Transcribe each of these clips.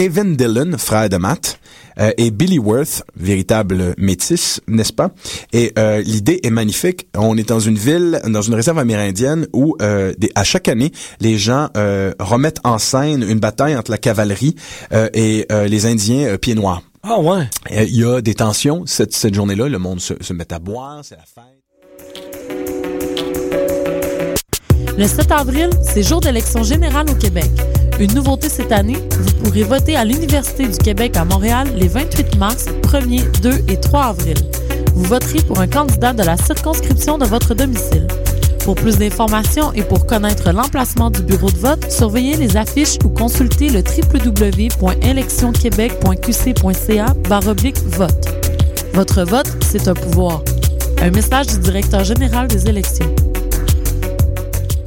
Kevin Dillon, frère de Matt, euh, et Billy Worth, véritable métis, n'est-ce pas? Et euh, l'idée est magnifique. On est dans une ville, dans une réserve amérindienne où euh, des, à chaque année, les gens euh, remettent en scène une bataille entre la cavalerie euh, et euh, les Indiens euh, pieds noirs. Ah ouais. Euh, Il y a des tensions cette, cette journée-là. Le monde se, se met à boire, c'est la fête. Le 7 avril, c'est jour d'élection générale au Québec. Une nouveauté cette année, vous pourrez voter à l'Université du Québec à Montréal les 28 mars, 1er, 2 et 3 avril. Vous voterez pour un candidat de la circonscription de votre domicile. Pour plus d'informations et pour connaître l'emplacement du bureau de vote, surveillez les affiches ou consultez le www.électionquebec.qc.ca vote. Votre vote, c'est un pouvoir. Un message du directeur général des élections.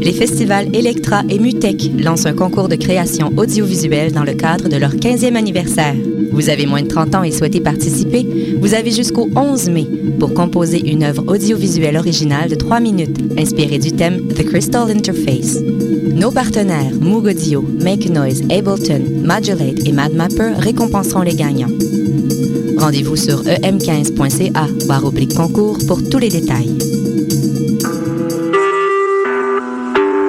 Les festivals Electra et Mutec lancent un concours de création audiovisuelle dans le cadre de leur 15e anniversaire. Vous avez moins de 30 ans et souhaitez participer? Vous avez jusqu'au 11 mai pour composer une œuvre audiovisuelle originale de 3 minutes inspirée du thème The Crystal Interface. Nos partenaires Moog Audio, Make Noise, Ableton, Modulate et MadMapper récompenseront les gagnants. Rendez-vous sur E em15.ca barre oblique concours pour tous les détails.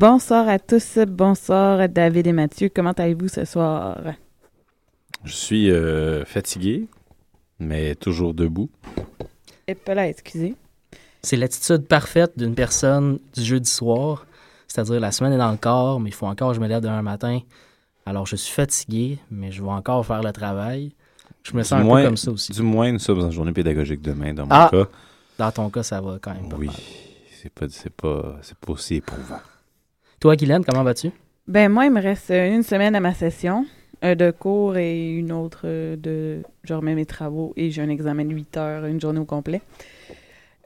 Bonsoir à tous, bonsoir David et Mathieu. Comment allez-vous ce soir? Je suis euh, fatigué, mais toujours debout. Et pas là, excusez. C'est l'attitude parfaite d'une personne du jeudi soir. C'est-à-dire, la semaine est dans le corps, mais il faut encore que je me lève demain matin. Alors, je suis fatigué, mais je vais encore faire le travail. Je me sens Du un moins- peu comme ça aussi. Du moins, nous sommes en journée pédagogique demain, dans mon Ah! cas. Dans ton cas, ça va quand même pas Oui, c'est pas, c'est pas, c'est pas aussi éprouvant. Toi, Guylaine, comment vas-tu? Ben moi, il me reste euh, une semaine à ma session euh, de cours et une autre euh, de... Je remets mes travaux et j'ai un examen de 8 heures, une journée au complet.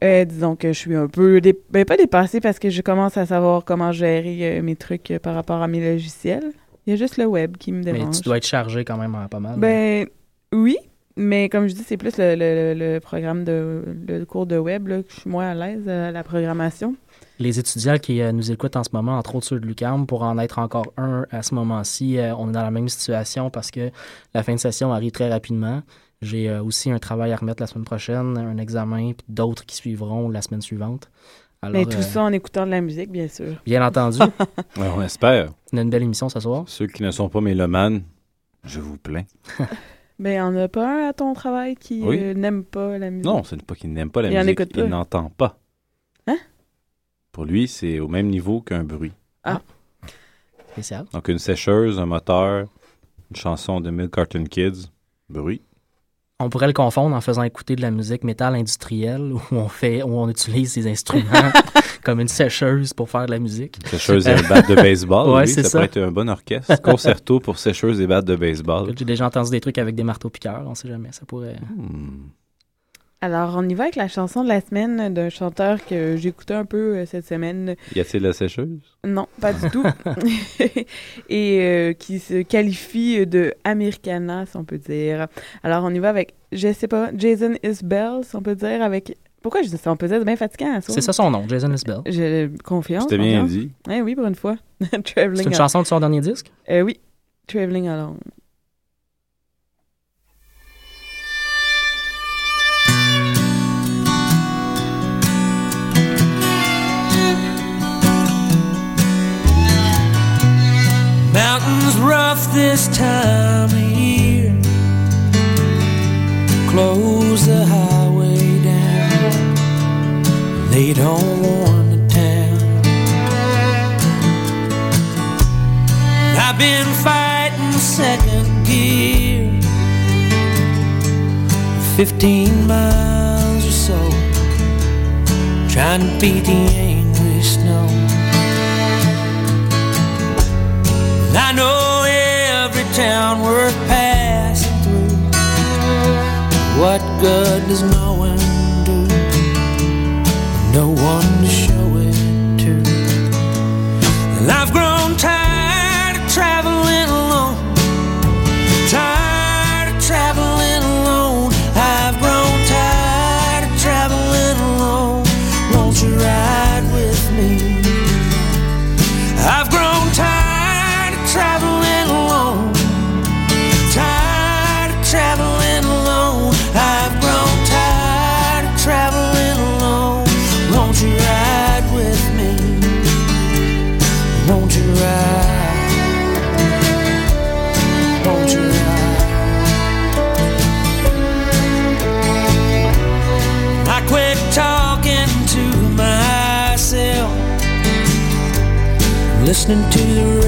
Euh, disons que je suis un peu... dé- Ben pas dépassée parce que je commence à savoir comment gérer mes trucs par rapport à mes logiciels. Il y a juste le web qui me Mais dérange. tu dois être chargé quand même en pas mal. Ben oui, mais comme je dis, c'est plus le, le- le programme de le cours de web là, que je suis moins à l'aise à la programmation. Les étudiants qui euh, nous écoutent en ce moment, entre autres ceux de l'UQAM, pour en être encore un à ce moment-ci, euh, on est dans la même situation parce que la fin de session arrive très rapidement. J'ai euh, aussi un travail à remettre la semaine prochaine, un examen, puis d'autres qui suivront la semaine suivante. Alors, mais tout euh, ça en écoutant de la musique, bien sûr. bien entendu, Ouais, on espère. on a une belle émission ce soir. Ceux qui ne sont pas mélomanes, je vous plains. Ben, on a pas un à ton travail qui Oui. euh, n'aime pas la musique? Non, ce n'est pas qu'il n'aime pas la Il en musique, écoute pas. il n'entend pas. Hein? Pour lui, c'est au même niveau qu'un bruit. Spécial. Donc, une sécheuse, un moteur, une chanson de Milk Carton Kids, bruit. On pourrait le confondre en faisant écouter de la musique métal industrielle où on fait, où on utilise ces instruments comme une sécheuse pour faire de la musique. Une sécheuse et un bat de baseball. Ouais, oui, c'est ça, ça. pourrait être un bon orchestre. Concerto pour sécheuse et batte de baseball. J'ai déjà entendu des trucs avec des marteaux piqueurs, on sait jamais, ça pourrait. Hmm. Alors, on y va avec la chanson de la semaine d'un chanteur que j'écoutais un peu euh, cette semaine. Y a-t-il la sécheuse? Non, pas du tout. Et euh, qui se qualifie de Americana, si on peut dire. Alors, on y va avec, je sais pas, Jason Isbell, si on peut dire, avec... Pourquoi je dis ça? On peut dire, c'est bien fatigant, à C'est ça son nom, Jason Isbell. J'ai confiance. C'était bien confiance. dit. Eh oui, pour une fois. C'est une chanson de son dernier disque? Euh, oui, Traveling Alone. This time of year. Close the highway down. They don't warn the town. I've been fighting second gear. 15 miles or so. Trying to beat the angry snow. I know every town worth passing through. What good does knowing do? No one listening to the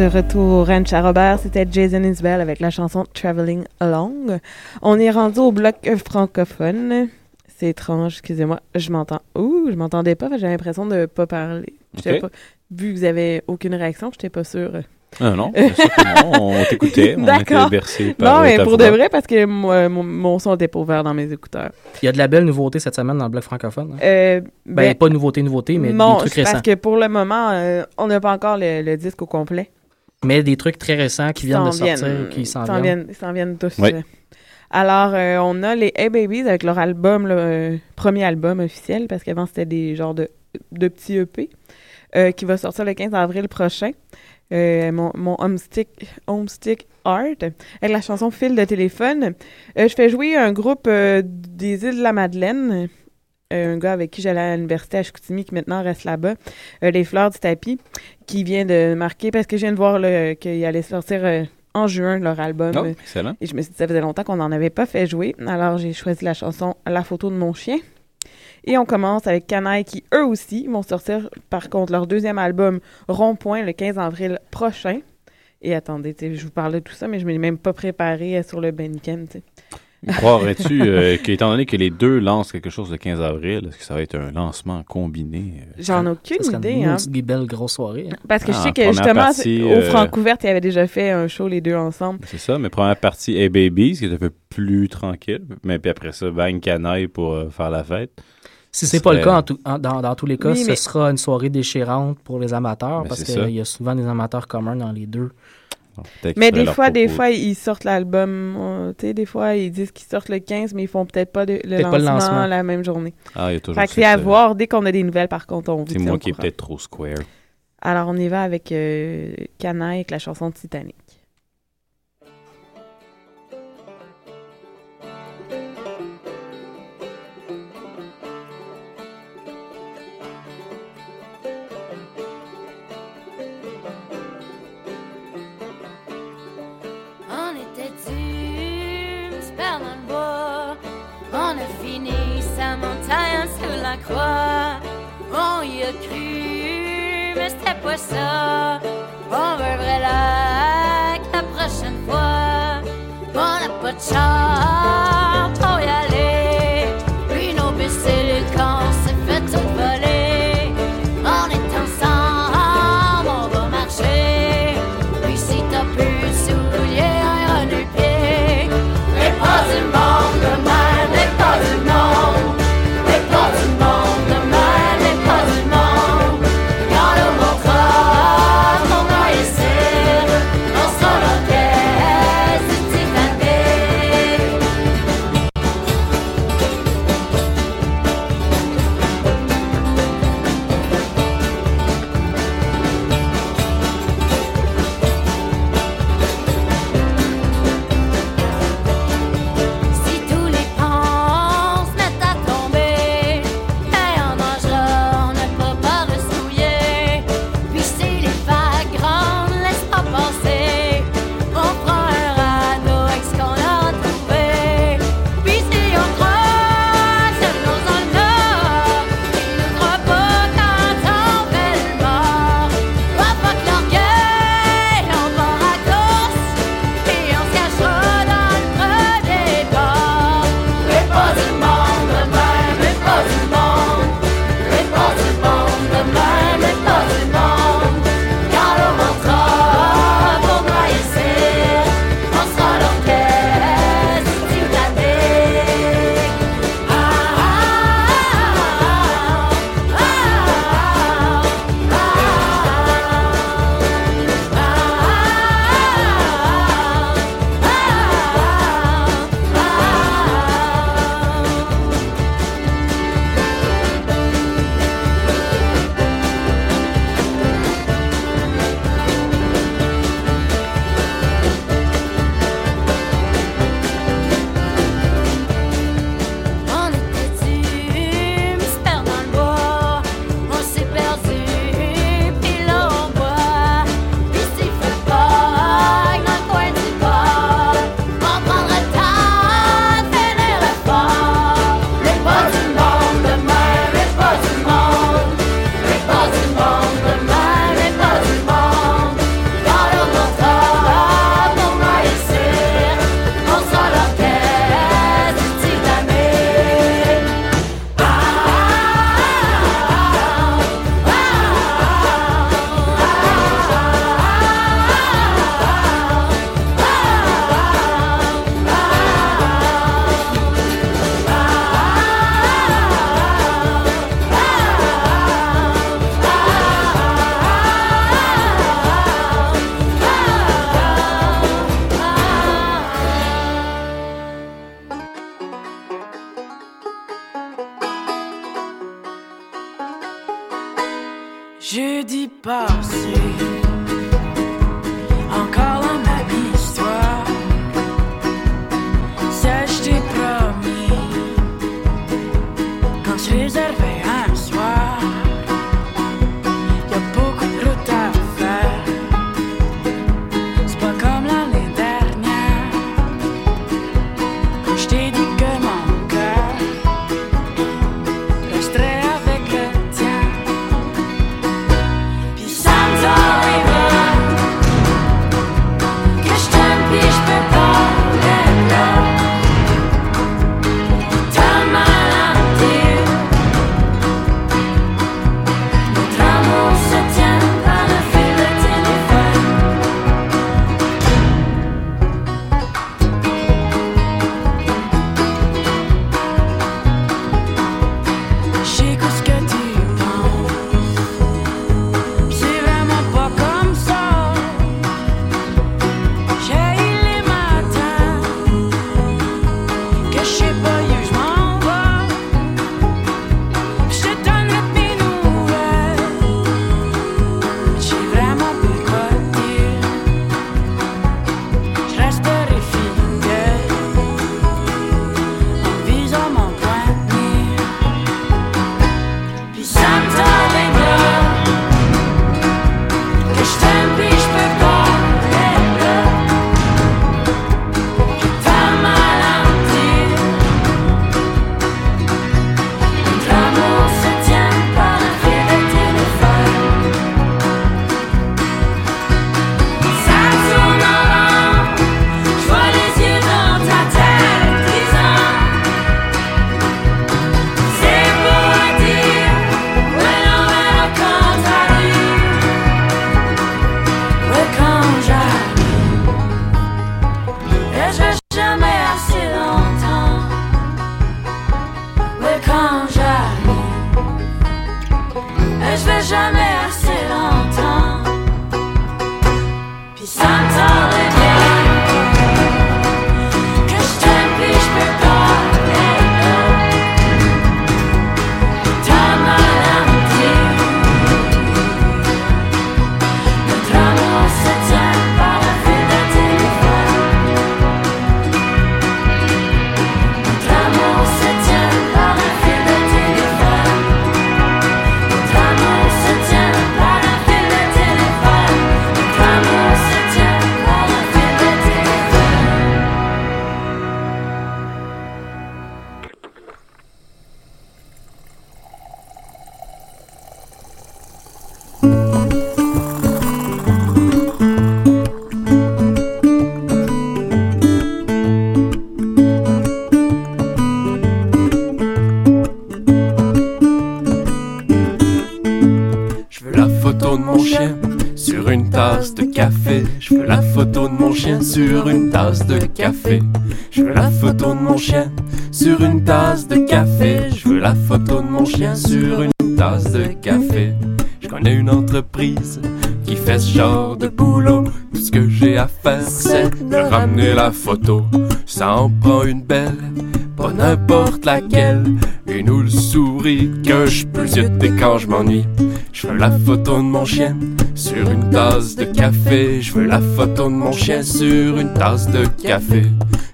De retour au ranch à Robert, c'était Jason Isbell avec la chanson Traveling Along. On est rendu au bloc francophone. C'est étrange, excusez-moi. Je m'entends. Ouh, je m'entendais pas, j'ai l'impression de pas parler. Pas- Vu que vous avez aucune réaction, j'étais pas sûre. Ah non, sûr que non, on t'écoutait, on D'accord. était bercé par Non, euh, mais ta pour voix. de vrai, parce que moi, mon, mon son était pas ouvert dans mes écouteurs. Il y a de la belle nouveauté cette semaine dans le bloc francophone. hein. Euh, Ben, ben, pas nouveauté, nouveauté, mais non, des trucs récents. parce que pour le moment, euh, on n'a pas encore le, le disque au complet. Mais des trucs très récents qui viennent de sortir, viennent. qui s'en S'en viennent. viennent. s'en viennent tous. Oui. euh. Alors, euh, on a les Hey Babies avec leur album, le euh, premier album officiel, parce qu'avant c'était des genres de, de petits EP. euh, qui va sortir le 15 avril prochain. Euh, mon, mon Homestick, Homestick Art, avec la chanson Fil de téléphone. Euh, je fais jouer un groupe euh, des îles de la Madeleine, un gars avec qui j'allais à l'université à Chicoutimi qui maintenant reste là-bas, euh, Les Fleurs du Tapis, qui vient de marquer, parce que je viens de voir qu'il allait sortir euh, en juin leur album. Oh, excellent. Et je me suis dit, ça faisait longtemps qu'on n'en avait pas fait jouer. Alors, j'ai choisi la chanson La photo de mon chien. Et on commence avec Canaille qui, eux aussi, vont sortir, par contre, leur deuxième album Rond-Point le 15 avril prochain. Et attendez, je vous parle de tout ça, mais je ne m'ai même pas préparé euh, sur le Benken. Croirais-tu euh, qu'étant donné que les deux lancent quelque chose le 15 avril, est-ce que ça va être un lancement combiné? euh? J'en ai aucune Ça idée. une Hein. maudite belle grosse soirée. hein. Parce que je Ah, sais que justement, partie, au euh, Francouverte, ils avaient déjà fait un show les deux ensemble. C'est ça, mais première partie Hey Babies, qui est un peu plus tranquille. Mais puis après ça, Bang Canaille pour euh, faire la fête. Si c'est Ce pas le cas, en tout- en- dans, dans tous les cas, Oui, ce sera une soirée déchirante pour les amateurs Ben, parce qu'il y a souvent des amateurs communs dans les deux. Mais des fois, des fois, ils sortent l'album. euh, tu sais, des fois, ils disent qu'ils sortent le 15, mais ils font peut-être pas de- le, Peut-être pas le lancement, la même journée. Ah, il y a toujours Fait que c'est à voir. Dès qu'on a des nouvelles, par contre, on vous C'est moi qui est peut-être trop square. Alors, on y va avec euh, Canaille avec la chanson Titanic. On y a cru, mais c'était pas ça. On veut un vrai la prochaine fois. On n'a pas de char sur une tasse de café. Je veux la photo de mon chien sur une tasse de café. Je veux la photo de mon chien sur une tasse de café. Je connais une entreprise qui fait ce genre de boulot. Tout ce que j'ai à faire, c'est de ramener la photo. Ça en prend une belle, pas n'importe laquelle. Une houle souris que je peux zioter quand je m'ennuie. Je veux la photo de mon chien sur une tasse de café. Je veux la photo de mon chien sur une tasse de café.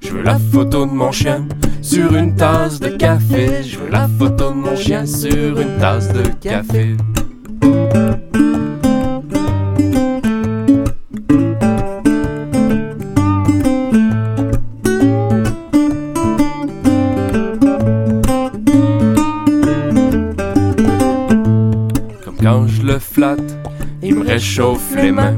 Je veux la photo de mon chien sur une tasse de café. Je veux la photo de mon chien sur une tasse de café. Il me réchauffe les mains.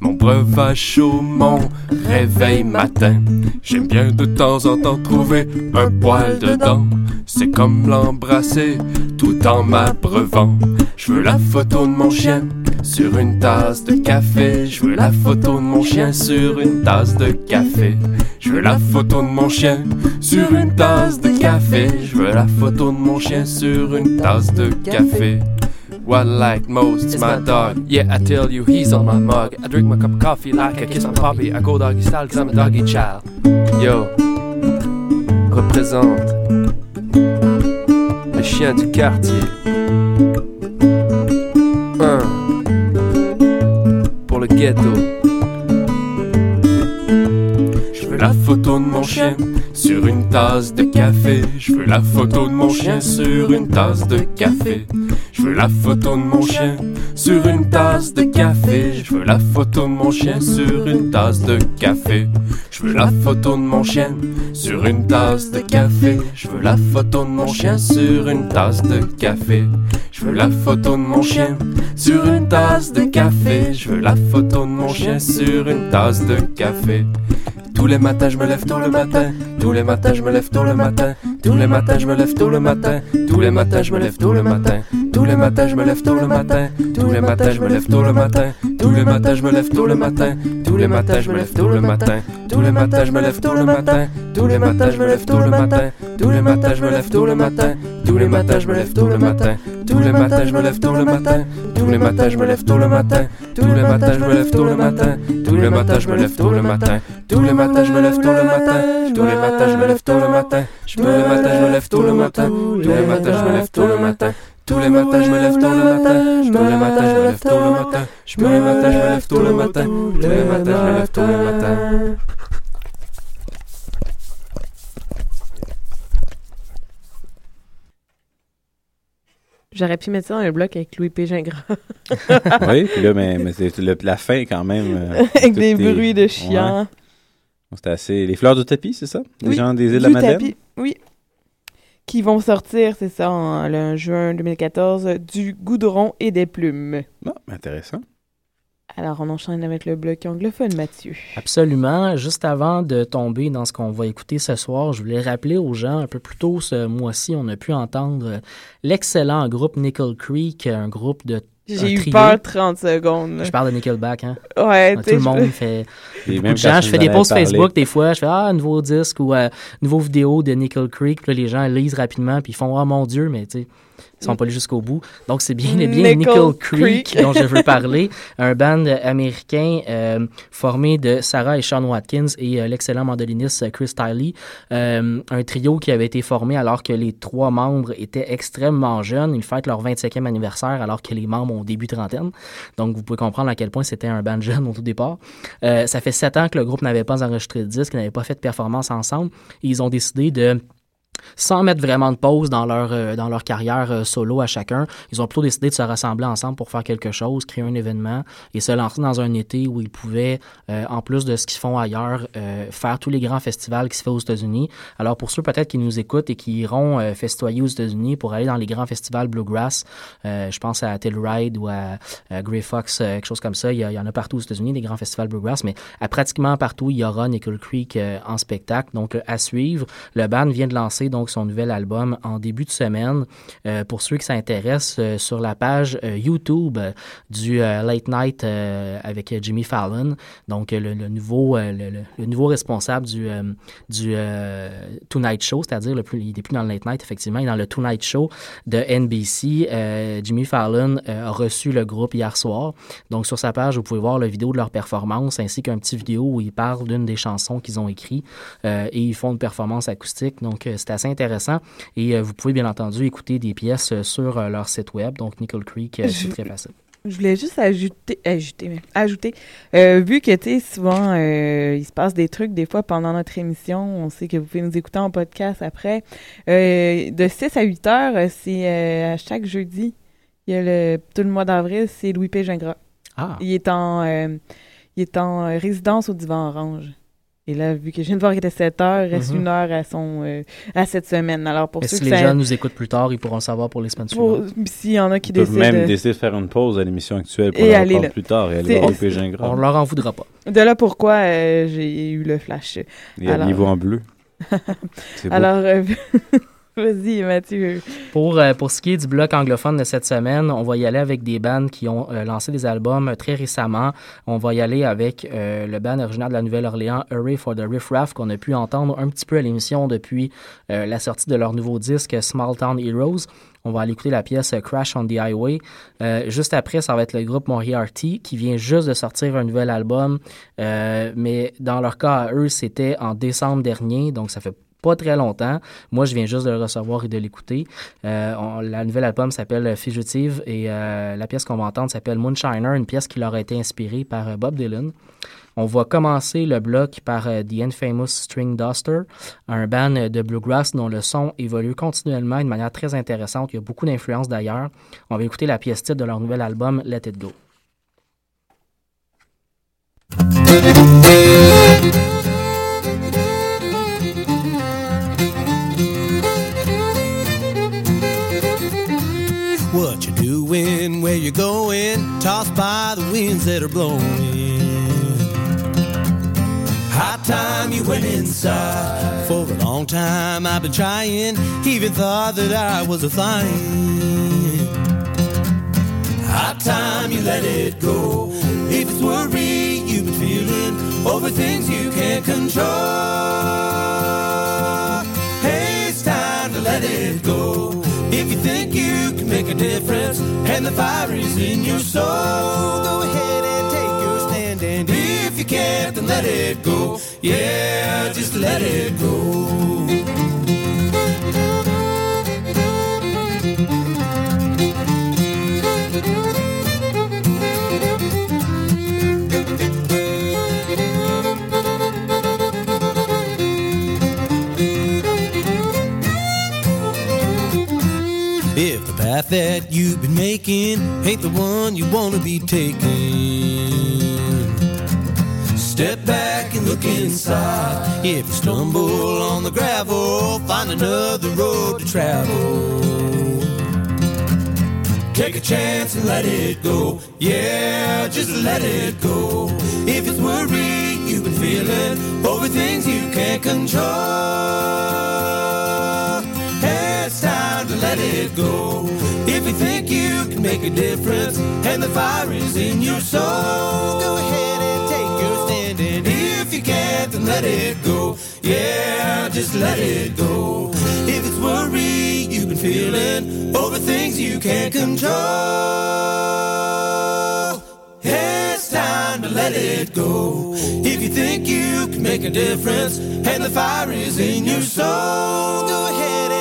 Mon breuvage chaud, mon réveil matin. J'aime bien de temps en temps trouver un poil dedans. C'est comme l'embrasser tout en m'abreuvant. Je veux la photo de mon chien sur une tasse de café. Je veux la photo de mon chien sur une tasse de café. Je veux la photo de mon chien sur une tasse de café. Je veux la photo de mon chien sur une tasse de café. What I like most is my dog. Yeah, I tell you, he's on my mug. I drink my cup of coffee like I kiss my puppy. I go doggy style cause I'm a doggy child. Yo, représente le chien du quartier. Un pour le ghetto. Je veux la photo de mon chien sur une tasse de café. Je veux la photo de mon chien sur une tasse de café. Je veux la photo de mon chien sur une tasse de café. Je veux la photo de mon chien sur une tasse de café. Je veux la photo de mon chien sur une tasse de café. Je veux la photo de mon chien sur une tasse de café. Je veux la photo de mon chien sur une tasse de café. Je veux la photo de mon chien sur une tasse de café. Tous les matins, je me lève tôt le matin. Tous les matins, je me lève tôt le matin. Tous les matins, je me lève tôt le matin. Tous les matins, je me lève tôt le matin. Tous les matins, je me lève tôt le matin. Tous les matins, je me lève tôt le matin. Tous les matins, je me lève tôt le matin. Tous les matins, je me lève tôt le matin. Tous les matins, je me lève tôt le matin. Tous les matins, je me lève tôt le matin. Tous les matins, je me lève tôt le matin. Tous les matins, je me lève tôt le matin. Tous les matins, je me lève tôt le matin. Tous les matins, je me lève tôt le matin. Tous les matins, je me lève tôt le matin. Tous les matins, je me lève tôt le matin. Tous les matins, je me lève tôt le matin. Tous les matins, je me lève tôt le matin. Tous les matins, je me lève tôt le matin. Tous les matins, je me lève tôt le matin. Tous les matins, je me lève tôt le matin. Tous les matins, je me lève tôt le matin. Tous les matins, je me lève tôt le matin. Tous les matins, je me lève tôt le matin. J'aurais pu mettre ça dans un bloc avec Louis P. Gingras. oui, puis là, mais, mais c'est le- la fin quand même. euh, avec des bruits de chiens. Ouais. C'était assez. Les fleurs du tapis, c'est ça? Les Oui, gens des îles de la du Madeleine? tapis, Oui. Qui vont sortir, c'est ça, en le juin 2014, du goudron et des plumes. Ah, intéressant. Alors, on enchaîne avec le bloc anglophone, Mathieu. Absolument. Juste avant de tomber dans ce qu'on va écouter ce soir, je voulais rappeler aux gens, un peu plus tôt ce mois-ci, on a pu entendre l'excellent groupe Nickel Creek, un groupe de J'ai eu peur 30 secondes. Je parle de Nickelback, hein? Ouais, Tout le je- monde fait. Et Beaucoup de gens, je fais des posts Facebook des fois, je fais Ah, nouveau disque ou euh, nouveau vidéo de Nickel Creek. Puis là, les gens lisent rapidement, puis ils font Ah mon Dieu, mais tu sais, ils sont pas allés jusqu'au bout. Donc, c'est bien, bien Nickel Creek. dont je veux parler. Un band américain euh, formé de Sarah et Sean Watkins et euh, l'excellent mandoliniste euh, Chris Tiley. Euh, un trio qui avait été formé alors que les trois membres étaient extrêmement jeunes. Ils fêtent leur 25e anniversaire alors que les membres ont début trentaine. Donc, vous pouvez comprendre à quel point c'était un band jeune au tout départ. Euh, ça fait sept ans que le groupe n'avait pas enregistré de disque, n'avait pas fait de performance ensemble. Ils ont décidé de sans mettre vraiment de pause dans leur, euh, dans leur carrière euh, solo à chacun, ils ont plutôt décidé de se rassembler ensemble pour faire quelque chose, créer un événement et se lancer dans un été où ils pouvaient, euh, en plus de ce qu'ils font ailleurs, faire tous les grands festivals qui se font aux États-Unis. Alors pour ceux peut-être qui nous écoutent et qui iront festoyer aux États-Unis pour aller dans les grands festivals Bluegrass, je pense à Telluride ou à, Grey Fox, quelque chose comme ça, il y, en a partout aux États-Unis, des grands festivals Bluegrass, mais à pratiquement partout, il y aura Nickel Creek en spectacle. Donc à suivre, le band vient de lancer donc son nouvel album en début de semaine. Euh, pour ceux qui s'intéressent, euh, sur la page euh, YouTube du Late Night avec Jimmy Fallon, donc le, nouveau, le, nouveau responsable du, du Tonight Show, c'est-à-dire il n'est plus dans le Late Night, effectivement, il est dans le Tonight Show de NBC. Jimmy Fallon a reçu le groupe hier soir. Donc, sur sa page, vous pouvez voir la vidéo de leur performance ainsi qu'un petit vidéo où ils parlent d'une des chansons qu'ils ont écrites et ils font une performance acoustique. Donc, c'est intéressant. Et euh, vous pouvez bien entendu écouter des pièces euh, sur euh, leur site web. Donc, Nickel Creek, c'est Je- très facile. Je voulais juste ajouter, ajouter, mais ajouter, euh, vu que, tu sais, souvent, euh, il se passe des trucs, des fois, pendant notre émission, on sait que vous pouvez nous écouter en podcast après. Euh, de 6 à 8 heures, c'est à chaque jeudi. Il y a le, tout le mois d'avril, c'est Louis P. Gingras. Ah. Il est en, il est en résidence au Divan Orange. Et là, vu que je viens de voir qu'il était 7 heures, il reste Mhm. une heure à, son, euh, à cette semaine. Alors, pour Mais ceux si que les ça- gens nous écoutent plus tard, ils pourront le savoir pour les semaines pour- suivantes. S'il y en a qui Ils peuvent décident... même de- décider de faire une pause à l'émission actuelle pour Et aller reprendre plus tard et aller voir le Gingras. On leur en voudra pas. De là pourquoi euh, j'ai eu le flash. Il y a le niveau en bleu. Alors, euh, vas-y, Mathieu. Pour, euh, pour ce qui est du bloc anglophone de cette semaine, on va y aller avec des bands qui ont euh, lancé des albums euh, très récemment. On va y aller avec le band originaire de la Nouvelle-Orléans, Hurry for the Riff Raff, qu'on a pu entendre un petit peu à l'émission depuis la sortie de leur nouveau disque Small Town Heroes. On va aller écouter la pièce Crash on the Highway. Juste après, ça va être le groupe Moriarty qui vient juste de sortir un nouvel album. Mais dans leur cas, eux, c'était en décembre dernier, donc ça fait pas très longtemps. Moi, je viens juste de le recevoir et de l'écouter. Euh, la nouvelle album s'appelle Fugitive et euh, la pièce qu'on va entendre s'appelle Moonshiner, une pièce qui leur a été inspirée par euh, Bob Dylan. On va commencer le bloc par euh, The Infamous String Duster, un band de bluegrass dont le son évolue continuellement de manière très intéressante. Il y a beaucoup d'influences d'ailleurs. On va écouter la pièce titre de leur nouvel album Let It Go. Going, tossed by the winds that are blowing. High time you went inside. For a long time I've been trying, even thought that I was a flying. High time you let it go. If it's worry you've been feeling over things you can't control. Hey, it's time to let it go. If you think you make a difference and the fire is in your soul, go ahead and take your stand. And if you can't, then let it go. Yeah, just let it go. That you've been making ain't the one you want to be taking, step back and look inside. If you stumble on the gravel, find another road to travel. Take a chance and let it go. Yeah, just let it go. If it's worry you've been feeling over things you can't control, it's time to let it go. If you think you can make a difference and the fire is in your soul, go ahead and take your stand. And if you can't, then let it go. Yeah, just let it go. If it's worry you've been feeling over things you can't control, it's time to let it go. If you think you can make a difference and the fire is in your soul, go ahead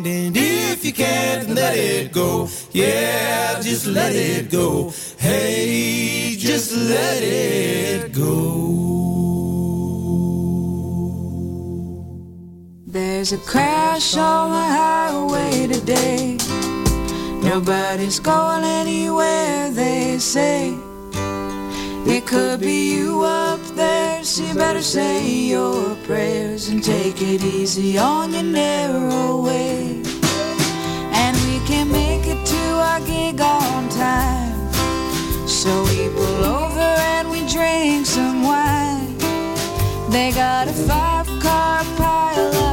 stand. And if you can't, let it go. Yeah, just let it go. Hey, just let it go. There's a crash on the highway today. Nobody's going anywhere, they say. It could be you up there, so you better say your prayers and take it easy on your narrow way. And we can make it to our gig on time. So we pull over and we drink some wine. They got a five car pile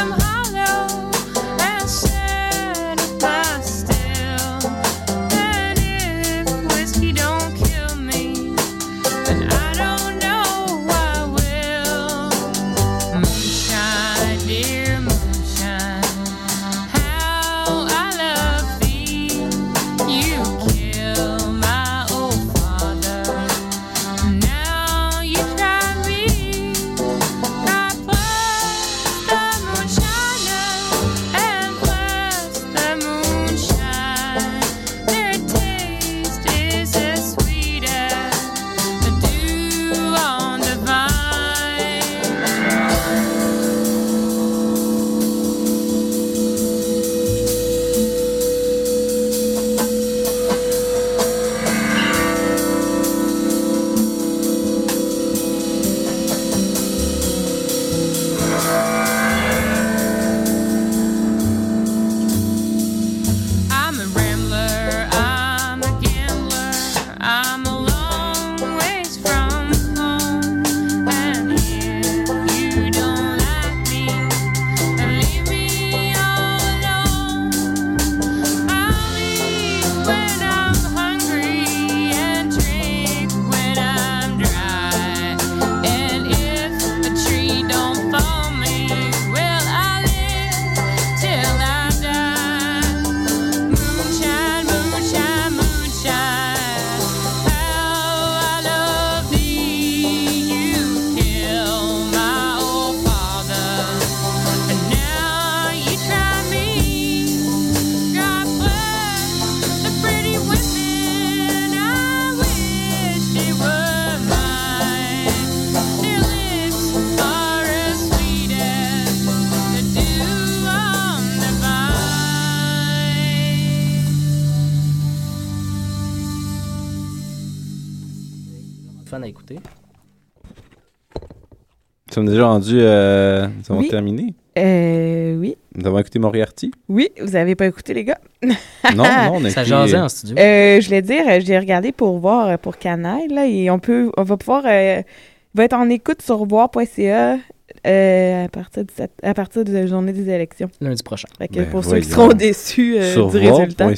somehow sommes déjà rendus. Euh, nous avons oui. terminé. Euh, oui. Nous avons écouté Moriarty. Oui, vous n'avez pas écouté, les gars. non, non, on a Ça écouté... jasait euh, en studio. Je voulais dire, j'ai regardé pour voir pour Canaille, là, et on, peut, on va pouvoir. Va être en écoute sur voir.ca. à, partir de la journée des élections. Lundi prochain. Ben pour ceux qui seront déçus du résultat.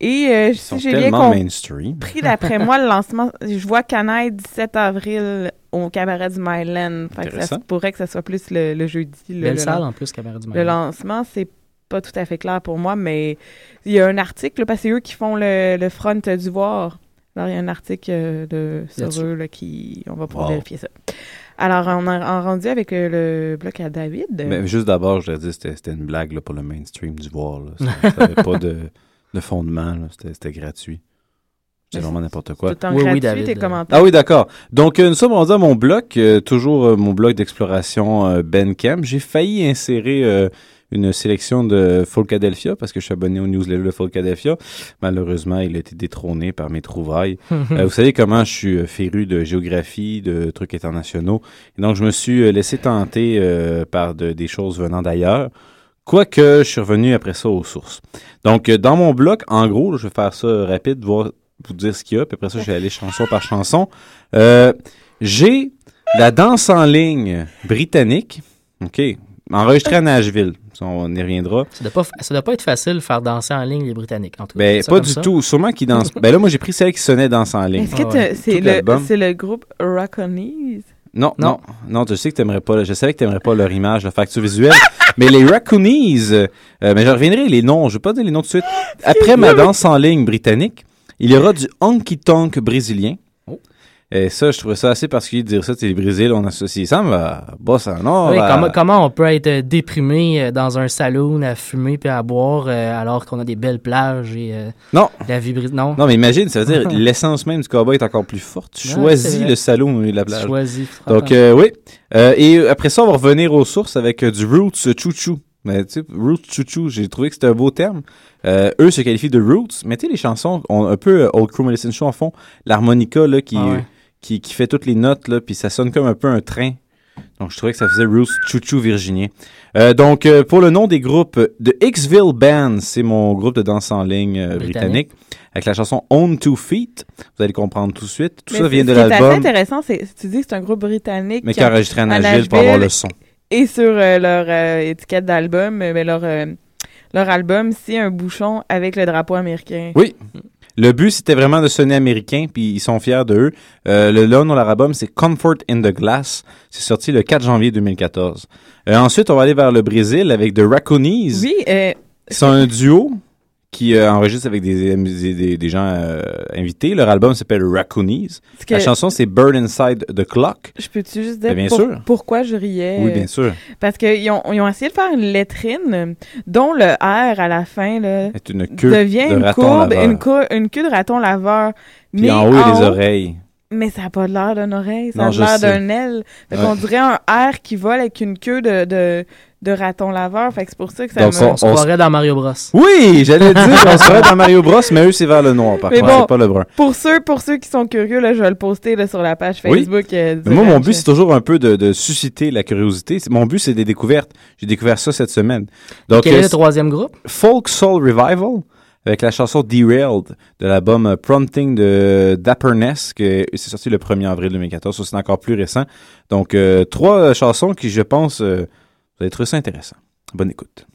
Et euh, sont si j'ai bien compris, d'après moi, le lancement, je vois Canaille 17 avril au cabaret du Myland. Fait que ça pourrait que ça soit plus le, le jeudi. le- Belle le salle, en plus, cabaret du Le Myland. lancement, c'est pas tout à fait clair pour moi, mais il y a un article, là, parce que c'est eux qui font le, le front du voir. Alors, il y a un article euh, de, sur eux là, qui. On va pouvoir Wow. vérifier ça. Alors, on a en rendu avec euh, le bloc à David. Mais juste d'abord, je voudrais dire que c'était- c'était une blague là, pour le mainstream du voir. là. Ça ça avait pas de, de fondement. C'était gratuit. C'est vraiment n'importe quoi. tout en Oui, oui, gratuit, David. tes commentaires? Ah oui, d'accord. Donc, euh, nous sommes rendus à mon bloc, euh, toujours euh, mon bloc d'exploration euh, Ben Camp. J'ai failli insérer euh, une sélection de Folkadelphia parce que je suis abonné au newsletter de Folkadelphia. Malheureusement, il a été détrôné par mes trouvailles. Euh, vous savez comment je suis euh, féru de géographie, de trucs internationaux. Et donc, je me suis euh, laissé tenter euh, par de- des choses venant d'ailleurs. Quoique, je suis revenu après ça aux sources. Donc, euh, dans mon bloc, en gros, là, je vais faire ça rapide, voir, vous dire ce qu'il y a, puis après ça, je vais aller chanson par chanson. Euh, J'ai la danse en ligne britannique, OK, enregistrée à Nashville. Ça, On y reviendra. Ça doit, pas, ça doit pas être facile de faire danser en ligne les Britanniques, en tout cas. Ben, pas du ça. tout. Sûrement qu'ils dansent. ben là, moi, j'ai pris celle qui sonnait danse en ligne. Est-ce que Ah c'est le, le groupe Rockonies? Non, non, non, je sais que t'aimerais pas, je savais que t'aimerais pas leur image, leur facture visuelle, mais les Raccoonies, euh, mais je reviendrai les noms, je vais pas dire les noms tout de suite. Après ma danse en ligne britannique, il y aura du honky tonk brésilien. Et ça, je trouvais ça assez particulier de dire ça, c'est le Brésil, on associe ça, mais bossa nova. Oui, comment, comment on peut être euh, déprimé euh, dans un saloon à fumer puis à boire euh, alors qu'on a des belles plages et euh, Non. la vie Non? Non, mais imagine, ça veut dire l'essence même du cowboy est encore plus forte. Tu Ouais, choisis le milieu de la plage. Choisis, Donc, euh, oui. Euh, et euh, après ça, on va revenir aux sources avec euh, du Roots Chouchou. Mais tu sais, Roots Chouchou, j'ai trouvé que c'était un beau terme. Euh, eux se qualifient de Roots. Mais tu sais, les chansons, ont un peu euh, Old Crew Medicine Show en fond, l'harmonica là, qui, Ah ouais. Qui, qui fait toutes les notes, là, puis ça sonne comme un peu un train. Donc, je trouvais que ça faisait Roots Chouchou virginien. Euh, donc, euh, pour le nom des groupes, de Xville Band, c'est mon groupe de danse en ligne euh, britannique. Britannique. avec la chanson On Two Feet. Vous allez comprendre tout de suite. Tout Mais ça vient ce de qui est assez l'album. intéressant, c'est tu dis que c'est un groupe britannique. Mais qui a enregistré à Nashville pour avoir le son. Et sur euh, leur euh, étiquette d'album, leur, euh, leur album, c'est un bouchon avec le drapeau américain. Oui. Le but, c'était vraiment de sonner américain, puis ils sont fiers d'eux. Euh, le nom de leur album, c'est Comfort in the Glass. C'est sorti le 4 janvier 2014. Euh, ensuite, on va aller vers le Brésil avec The Raccoonies. Oui, euh, C'est un duo qui euh, enregistre avec des, des, des- des gens euh, invités. Leur album s'appelle Raccoonies. que- La chanson, c'est Bird Inside the Clock. Je peux-tu juste dire Ben, bien pour- sûr. pourquoi je riais? Oui, bien sûr. Parce qu'ils ont, ils ont essayé de faire une lettrine dont le R à la fin là, C'est une queue devient de une courbe, une, queue de raton laveur. Puis mais en haut, il y a les oreilles. Mais ça n'a pas l'air d'une oreille, ça Non, a l'air d'un aile. Fait Ouais. qu'on dirait un R qui vole avec une queue de, de, de raton laveur. Fait que c'est pour ça que ça Donc, me... on- On se croirait dans Mario Bros. Oui, j'allais dire qu'on serait dans Mario Bros, mais eux, c'est vers le noir, par contre, bon, c'est pas le brun. Pour ceux, pour ceux qui sont curieux, là, je vais le poster là, sur la page Oui. Facebook. euh, du Mais moi, mon but, c'est toujours un peu de, de susciter la curiosité. Mon but, c'est des découvertes. J'ai découvert ça cette semaine. Donc, Quel est euh, le troisième groupe? Folk Soul Revival, avec la chanson Derailed de l'album euh, Prompting de Dapperness, que c'est sorti le 1er avril 2014. Ça, c'est encore plus récent. Donc, euh, trois euh, chansons qui, je pense, euh, vous allez trouver intéressant. Bonne écoute.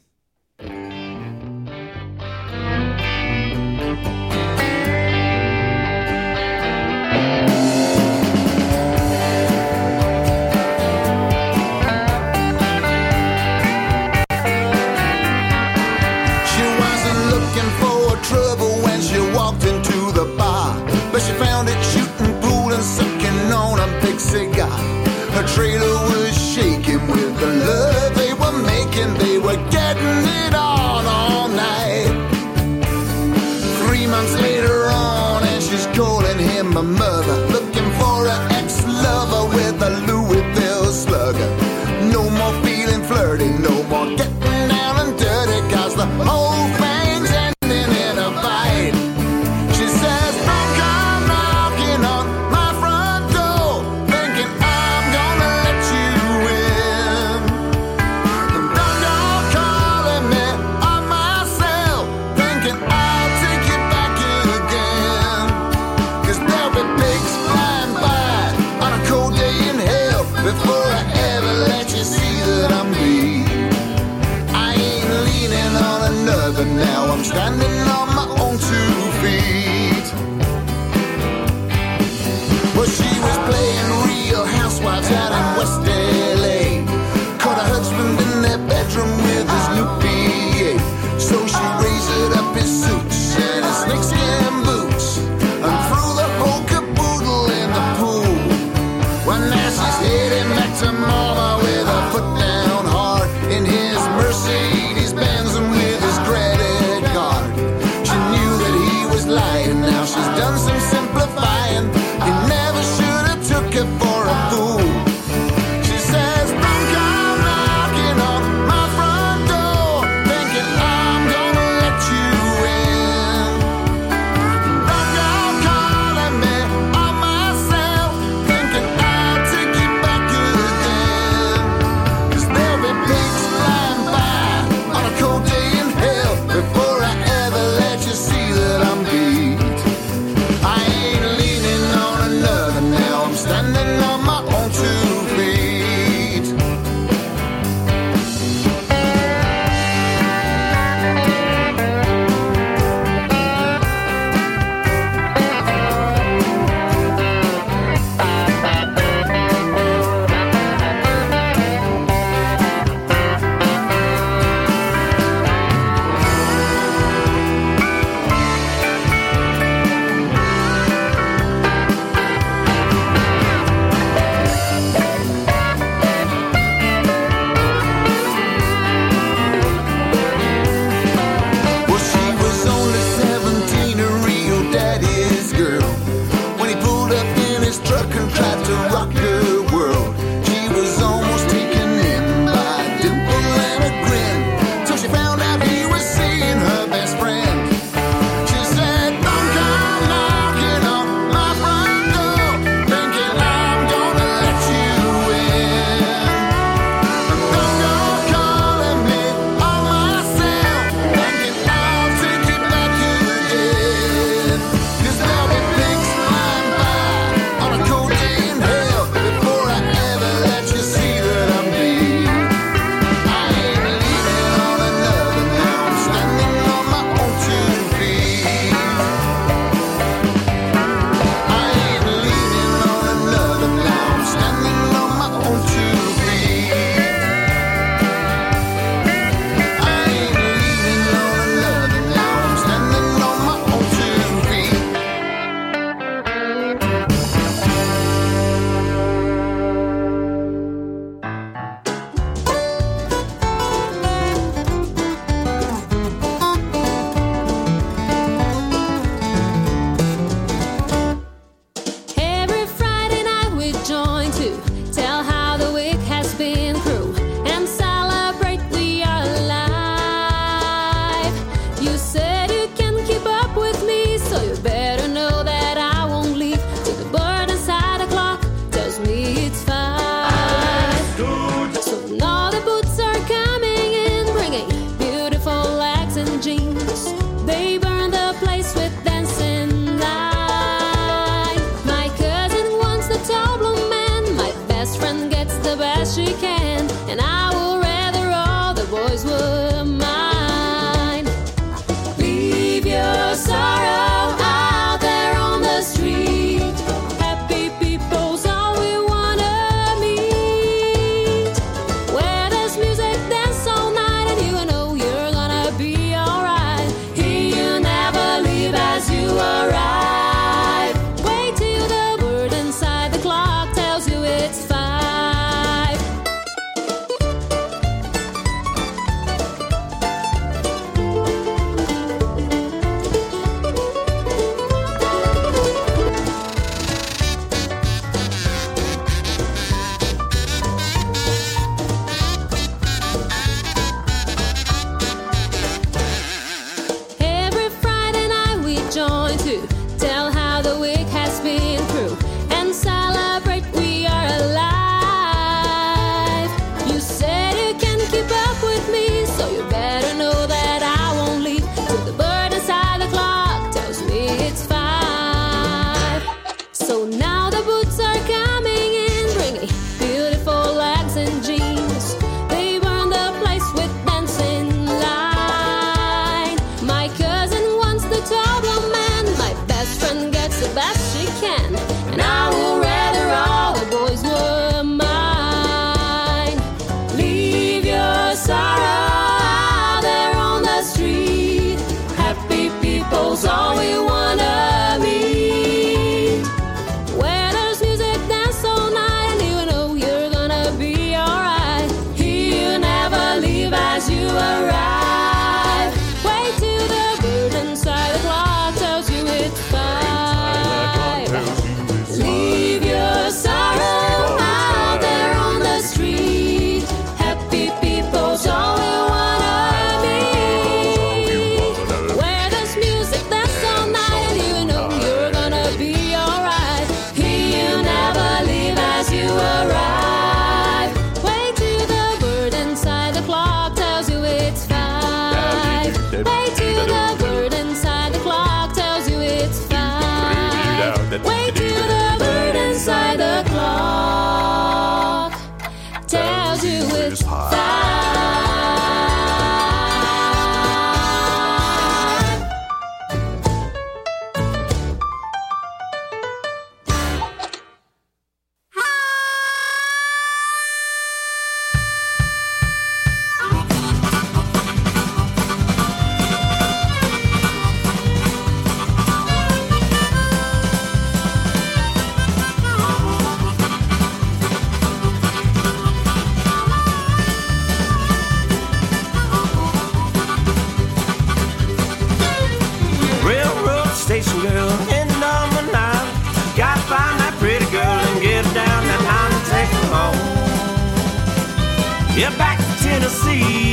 To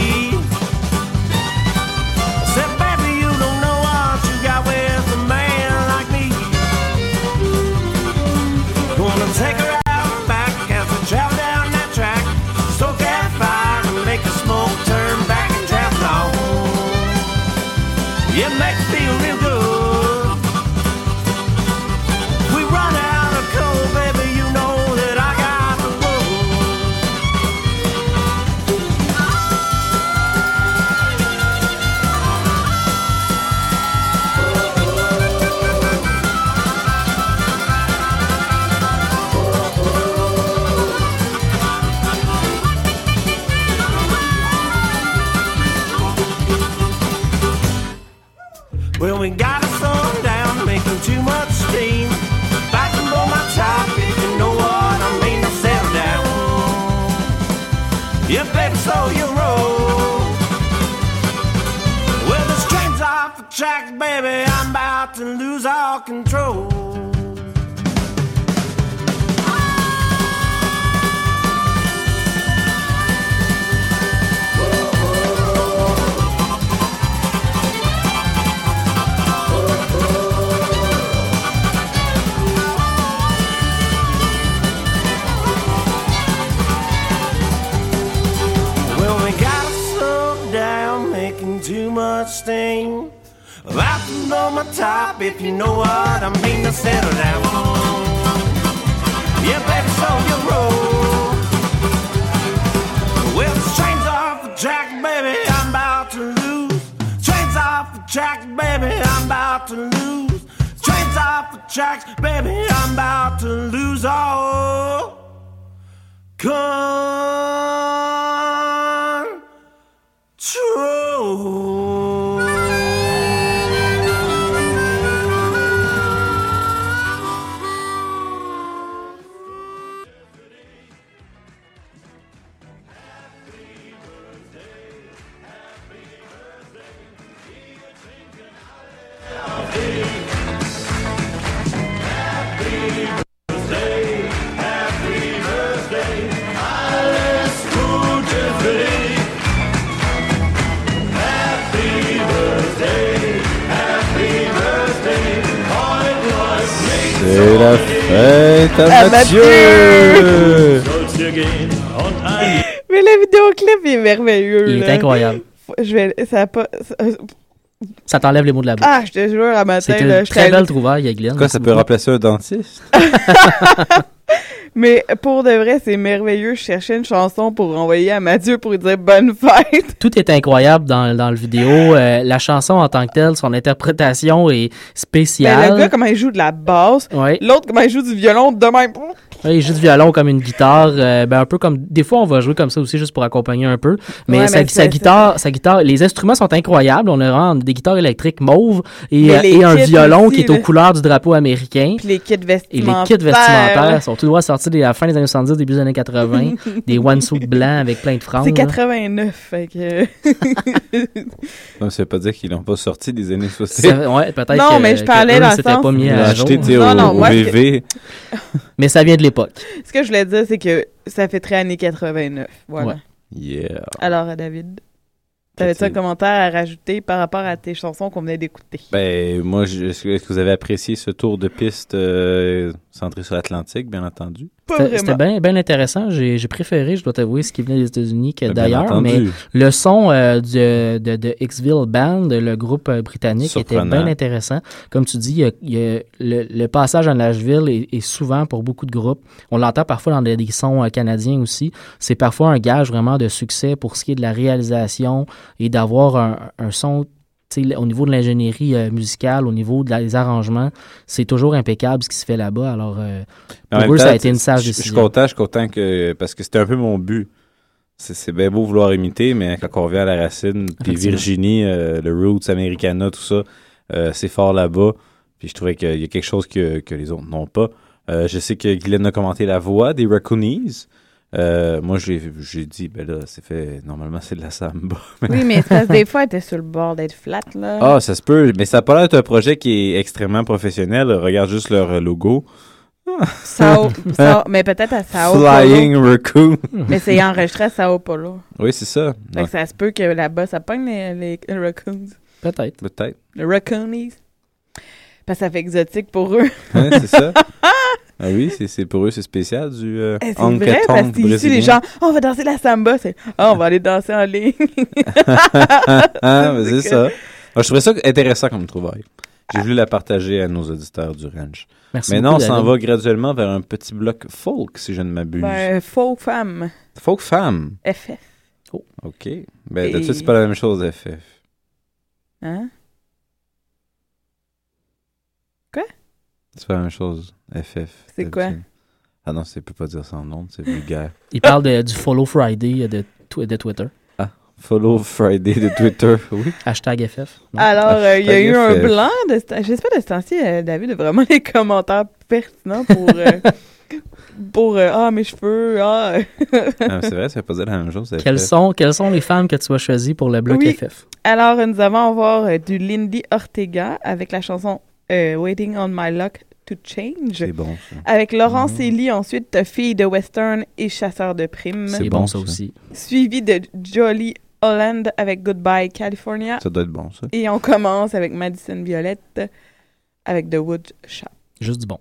C'est la fête à, À Mathieu! Mais le vidéoclip est merveilleux. Il est là. incroyable. Je vais, ça a pas, ça- Ça t'enlève les mots de la bouche. ah, je te jure, à matin, C'était là, une je très belle trouvaille Glenn. Quoi, ça peut remplacer un dentiste? Mais pour de vrai, c'est merveilleux. Je cherchais une chanson pour envoyer à Mathieu pour lui dire bonne fête. Tout est incroyable dans, dans le vidéo. Euh, la chanson en tant que telle, son interprétation est Ben, spéciale. le gars, comment il joue de la basse. Ouais. L'autre, comment il joue du violon de même. Joue du violon comme une guitare, euh, ben un peu comme des fois on va jouer comme ça aussi juste pour accompagner un peu. Mais, Ouais, sa, mais sa c'est- guitare, sa guitare, les instruments sont incroyables. On a vraiment des guitares électriques mauves et, euh, et un violon aussi, qui est aux là. couleurs du drapeau américain. Puis les kits Et vestimentaires. les kits vestimentaires sont tout droit sortis de la fin des années 70, début des années 80. des one-suit blancs avec plein de franges. C'est là. 89, fait que... Non, ça veut pas dire qu'ils l'ont pas sorti des années 60. Ça- ouais, peut-être Non, que- mais je parlais dans le sens- pas mis à jour. Non, au, non, au moi, VV. Mais ça vient de Ce que je voulais dire, c'est que ça fait très années 89. Voilà. Ouais. Yeah. Alors, David, t'avais-tu un commentaire à rajouter par rapport à tes chansons qu'on venait d'écouter? Ben, moi, je- est-ce que est-ce que vous avez apprécié ce tour de piste euh, centré sur l'Atlantique, bien entendu? C'était c'était bien bien intéressant. J'ai j'ai préféré, je dois t'avouer, ce qui venait des États-Unis que d'ailleurs. Mais le son euh, du- de, de Xville Band, le groupe euh, britannique, était bien intéressant. Comme tu dis, il y a- il y a le, le passage à Nashville est, est souvent pour beaucoup de groupes. On l'entend parfois dans des, des sons euh, canadiens aussi. C'est parfois un gage vraiment de succès pour ce qui est de la réalisation et d'avoir un, un son au niveau de l'ingénierie euh, musicale, au niveau de la- des arrangements, c'est toujours impeccable ce qui se fait là-bas. Alors, euh, pour eux, ça a été une sage Je suis décision. content, je suis content que. Parce que c'était un peu mon but. C'est bien beau vouloir imiter, mais quand on revient à la racine, puis. Virginie, euh, le Roots, Americana, tout ça, c'est fort là-bas. Puis je trouvais qu'il y a quelque chose que, que les autres n'ont pas. Je sais que Guylaine a commenté la voix des Raccoonies. Euh, moi, j'ai j'ai dit, ben là, c'est fait. Normalement, c'est de la samba. Oui, mais que des fois, elle était sur le bord d'être flat, là. Ah, ça se peut, mais ça a pas l'air d'être un projet qui est extrêmement professionnel. Regarde juste leur logo. Sao, Sao- mais peut-être à Sao Flying Paulo. Raccoon. Mais c'est enregistré à Sao Paulo. Oui, c'est ça. Fait que ça se peut que là-bas, ça pogne les, les, les raccoons. Peut-être. Peut-être. Les raccoonies. Parce que ça fait exotique pour eux. Ouais, c'est ça. Ah oui, c'est- c'est pour eux, c'est spécial du euh, Eh, c'est vrai, parce qu'ici, les gens, Oh, on va danser la samba. C'est, Ah, on va aller danser en ligne. ah, mais c'est que- ça. Ah, je trouvais ça intéressant comme trouvaille. J'ai voulu la partager à nos auditeurs du ranch. Merci Maintenant, on s'en va graduellement vers un petit bloc folk, si je ne m'abuse. Ben, faux femme. Folk femme? FF. OK. Ben, Et- d'habitude, c'est pas la même chose, FF. Hein? C'est pas la même chose, FF. C'est quoi? Ah non, c'est peut pas dire sans nom, c'est vulgaire. Il parle de- du Follow Friday de, tw- de Twitter. Ah, Follow Friday de Twitter, oui. Hashtag FF. non? Alors, euh, il y a eu un blanc de J'espère de ce temps-ci, euh, David a vraiment les commentaires pertinents pour. euh, pour. euh, ah, mes cheveux. Ah. Ah, c'est vrai, ça veut pas dire la même chose. Quelles FF. sont, quelles sont les femmes que tu as choisies pour le bloc Oui. FF? Alors, euh, nous allons voir euh, du Lindy Ortega avec la chanson euh, Waiting on My Luck to Change. C'est bon, ça. Avec Laurence Elie, ensuite, Fille de Western et Chasseur de primes. C'est bon, ça aussi. Suivi de Jolly Holland avec Goodbye California. Ça doit être bon, ça. Et on commence avec Madison Violette avec The Wood Shop. Juste du bon.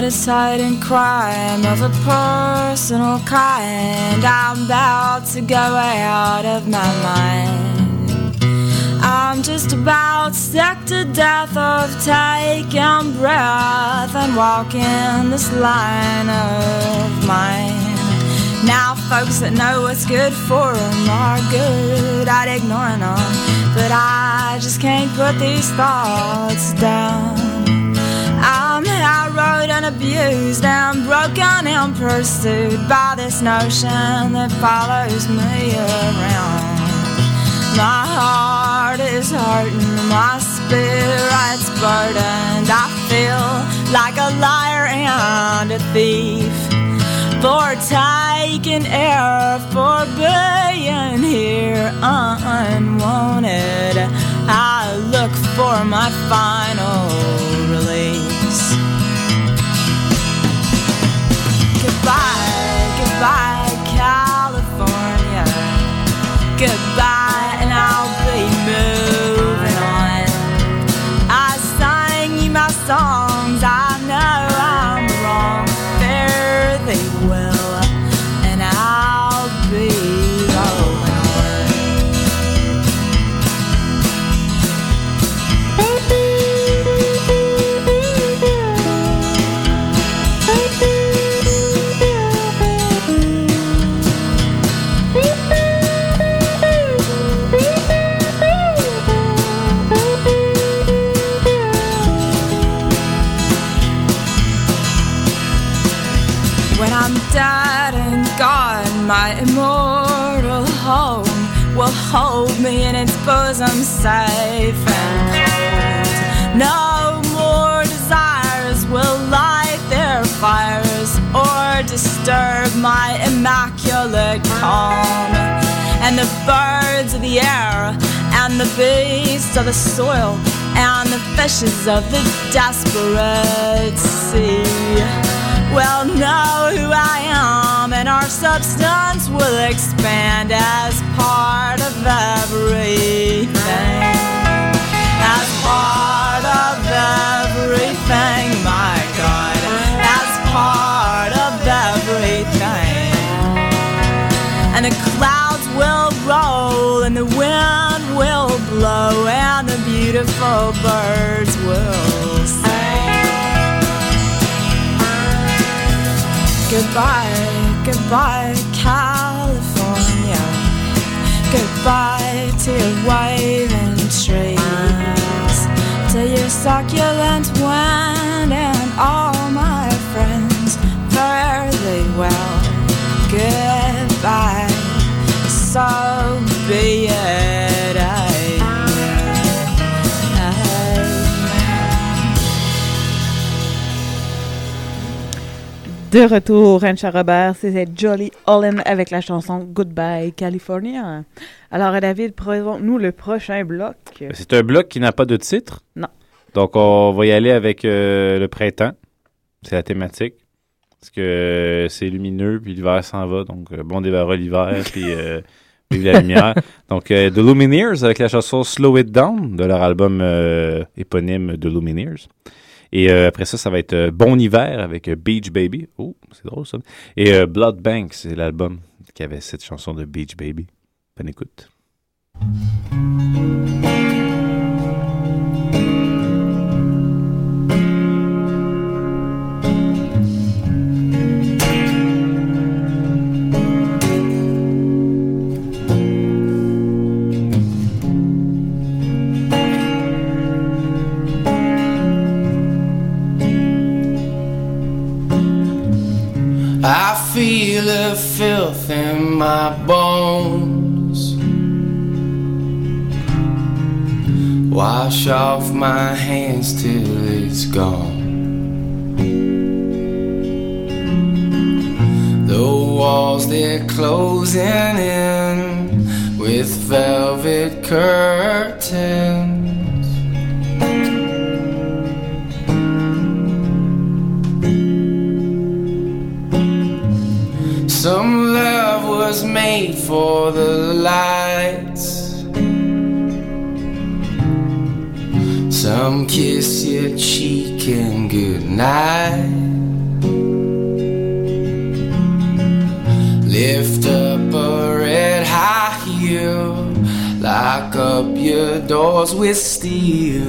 Premeditating crime of a personal kind. I'm about to go out of my mind. I'm just about sick to death of taking breath and walking this line of mine. Now, folks that know what's good for 'em are good at ignoring 'em, but I just can't put these thoughts down. Abused and broken and pursued by this notion that follows me around. My heart is hurting, my spirit's burdened. I feel like a liar and a thief for taking air, for being here unwanted. I look for my final bosom safe and cold. No more desires will light their fires or disturb my immaculate calm. And the birds of the air and the beasts of the soil and the fishes of the desperate sea will know who I am, and our substance will expand as part of everything. As part of everything, my God, as part of everything. And the clouds will roll, and the wind will blow, and the beautiful birds will sing. Goodbye, goodbye, California. Goodbye to your waving trees, to your succulent wind, and all my friends. Thee well. Goodbye. So be it. De retour, Rancha Robert, c'était Jolly Olin avec la chanson Goodbye California. Alors, David, présente-nous le prochain bloc. C'est un bloc qui n'a pas de titre? Non. Donc, on va y aller avec euh, le printemps. C'est la thématique. Parce que euh, c'est lumineux, puis l'hiver s'en va. Donc, euh, bon débarras l'hiver, puis vive la lumière. Donc, The Lumineers avec la chanson Slow It Down de leur album éponyme The Lumineers. Et euh, après ça, ça va être euh, Bon Hiver avec euh, Beach Baby. Oh, c'est drôle ça. Et Blood Bank, c'est l'album qui avait cette chanson de Beach Baby. Bonne écoute. Wash off my hands till it's gone. The walls they're closing in with velvet curtains. Some love was made for the lights. kiss your cheek and good night. Lift up a red high heel, lock up your doors with steel.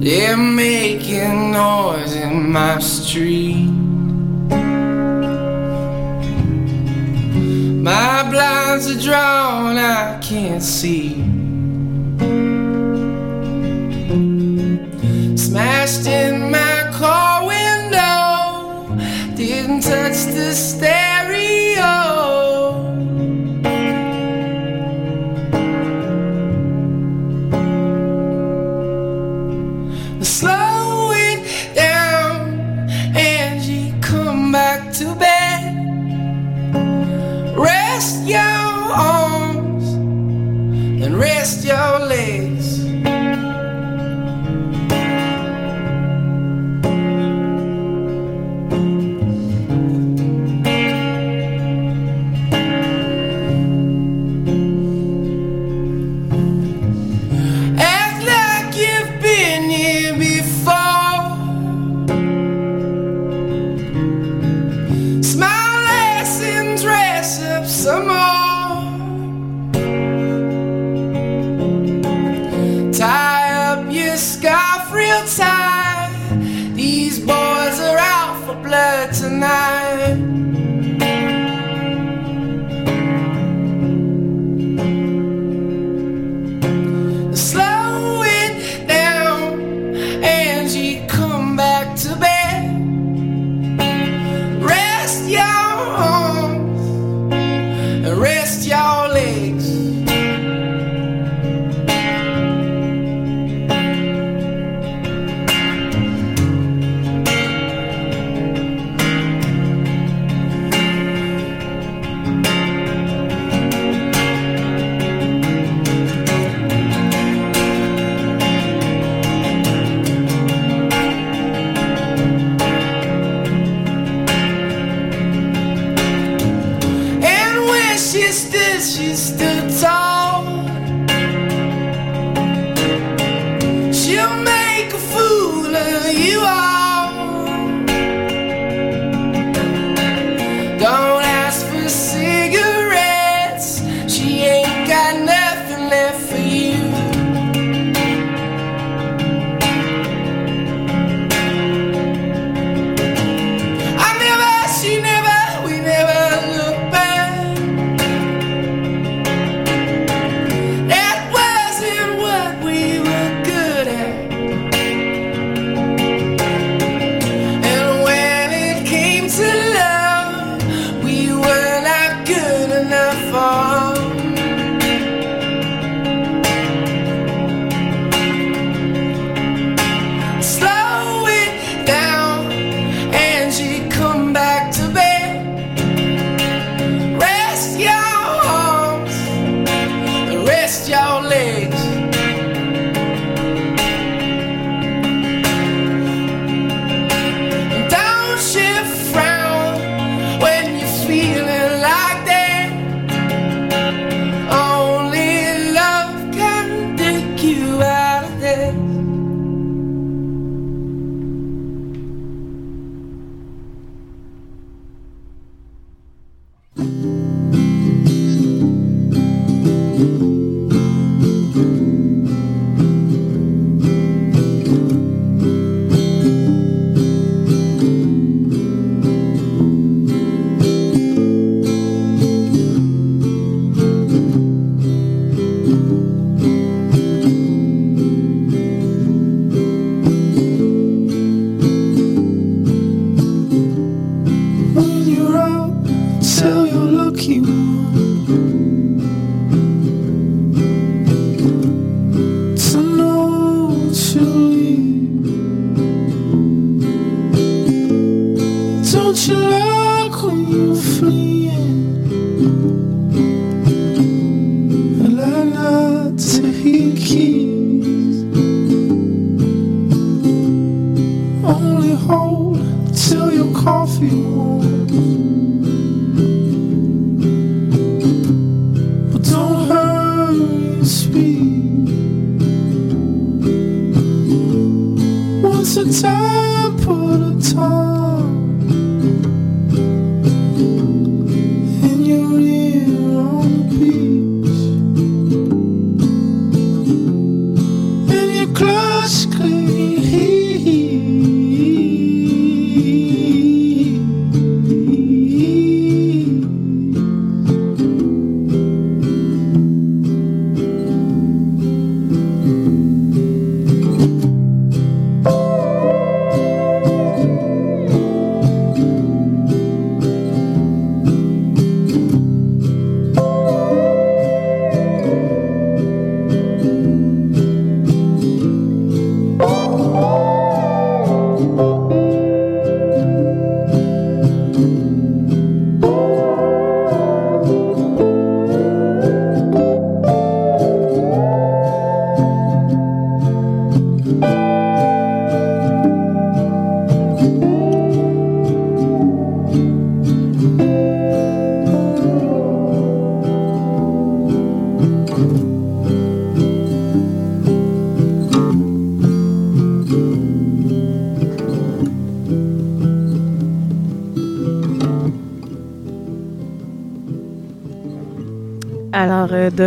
They're making noise in my street. My blinds are drawn, I can't see.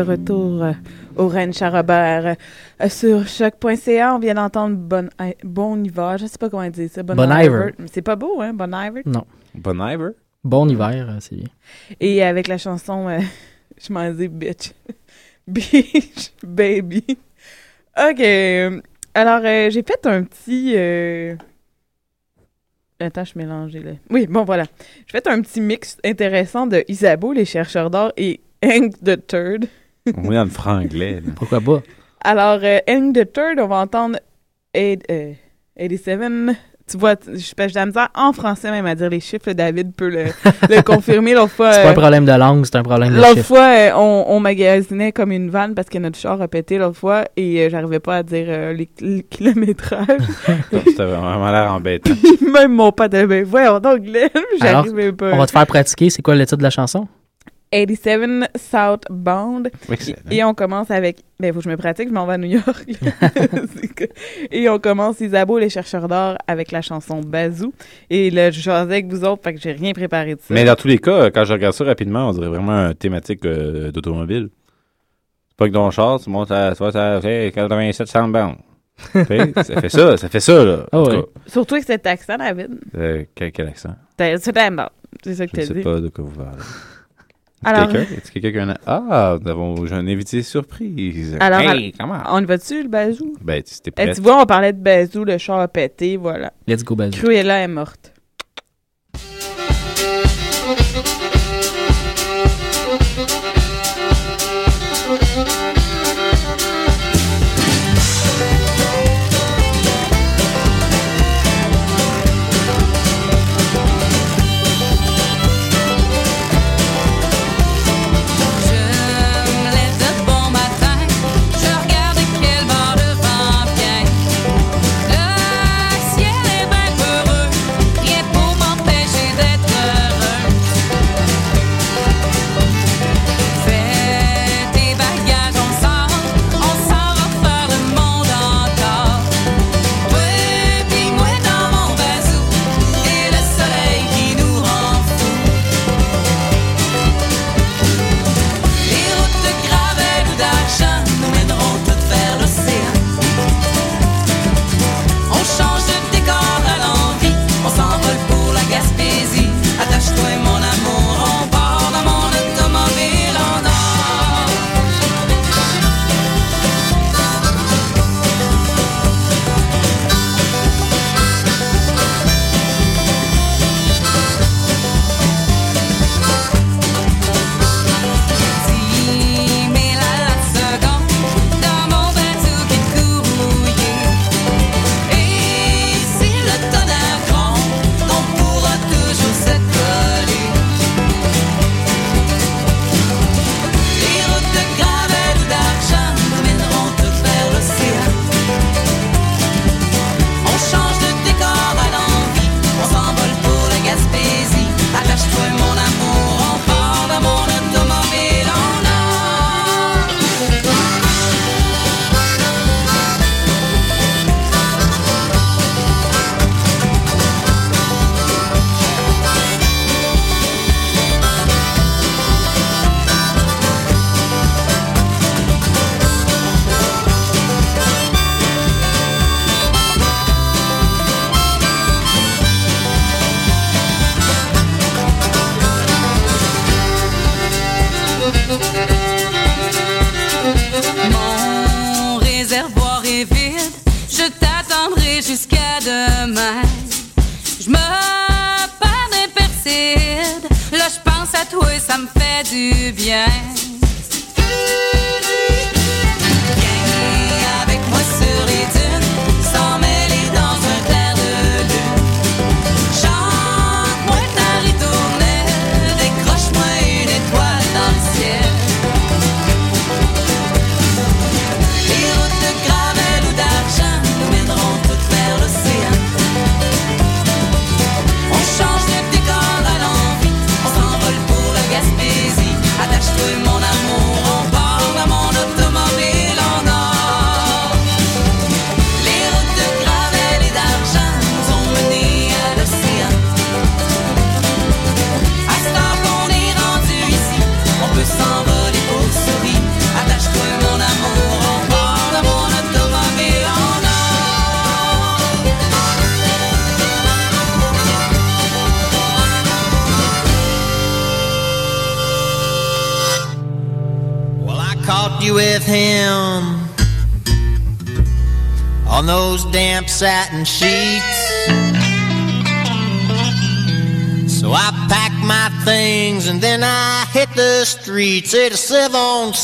De retour euh, au Ranch à Robert euh, sur choc.ca, on vient d'entendre Bon, bon Hiver. Je sais pas comment dire ça. Bon, Bon Iver. C'est pas beau, hein? Bon Iver. Non. Bon Iver. Bon hiver, euh, c'est bien. Et avec la chanson euh, Je m'en dis bitch. bitch, baby. OK. Alors, euh, j'ai fait un petit. euh, Attends, je mélangée là. Oui, bon, voilà. J'ai fait un petit mix intéressant de Isabeau, les chercheurs d'or, et Hank the Third. On est dans le franglais. là. Pourquoi pas? Alors, euh, Hank the Third, on va entendre eight- euh, 87. Tu vois, je pêche de la misère en français même à dire les chiffres. David peut le, le confirmer. L'autre fois, C'est pas euh, un problème de langue, c'est un problème de L'autre chiffre. fois, euh, on, on magasinait comme une vanne parce que notre char a pété l'autre fois et euh, j'arrivais pas à dire euh, les, le kilométrage. C'était vraiment l'air embêtant. Même mon père de ben voyons donc Glenn, j'arrivais pas. on va te faire pratiquer. C'est quoi le titre de la chanson? 87 Southbound. Excellent. Et on commence avec. Ben, faut que je me pratique, je m'en vais à New York. Que- et on commence Isabeau, les chercheurs d'or, avec la chanson Bazou. Et là, je jasais avec vous autres, fait que j'ai rien préparé de ça. Mais dans tous les cas, quand je regarde ça rapidement, on dirait vraiment un thématique euh, d'automobile. C'est pas que dans le char, tu montes à, tu à fait 87 soundbound. Tu sais, ça fait ça, ça fait ça, là. Ah En Surtout avec cet accent, David. euh, quel, quel accent? T'as- C'est un bon. C'est ça que Je ne t'as sais dit. pas de quoi vous parlez. Alors- Quelqu'un? Est-ce que quelqu'un a... Ah, nous avons j'ai un invité surprise. Alors, hey, al- comment? on y va-tu, le bazou? Ben, t'es Eh, prêt. tu vois, on parlait de bazou, le char a pété, voilà. Let's go, Bazou. Cruella est morte. The streets. 87 southbound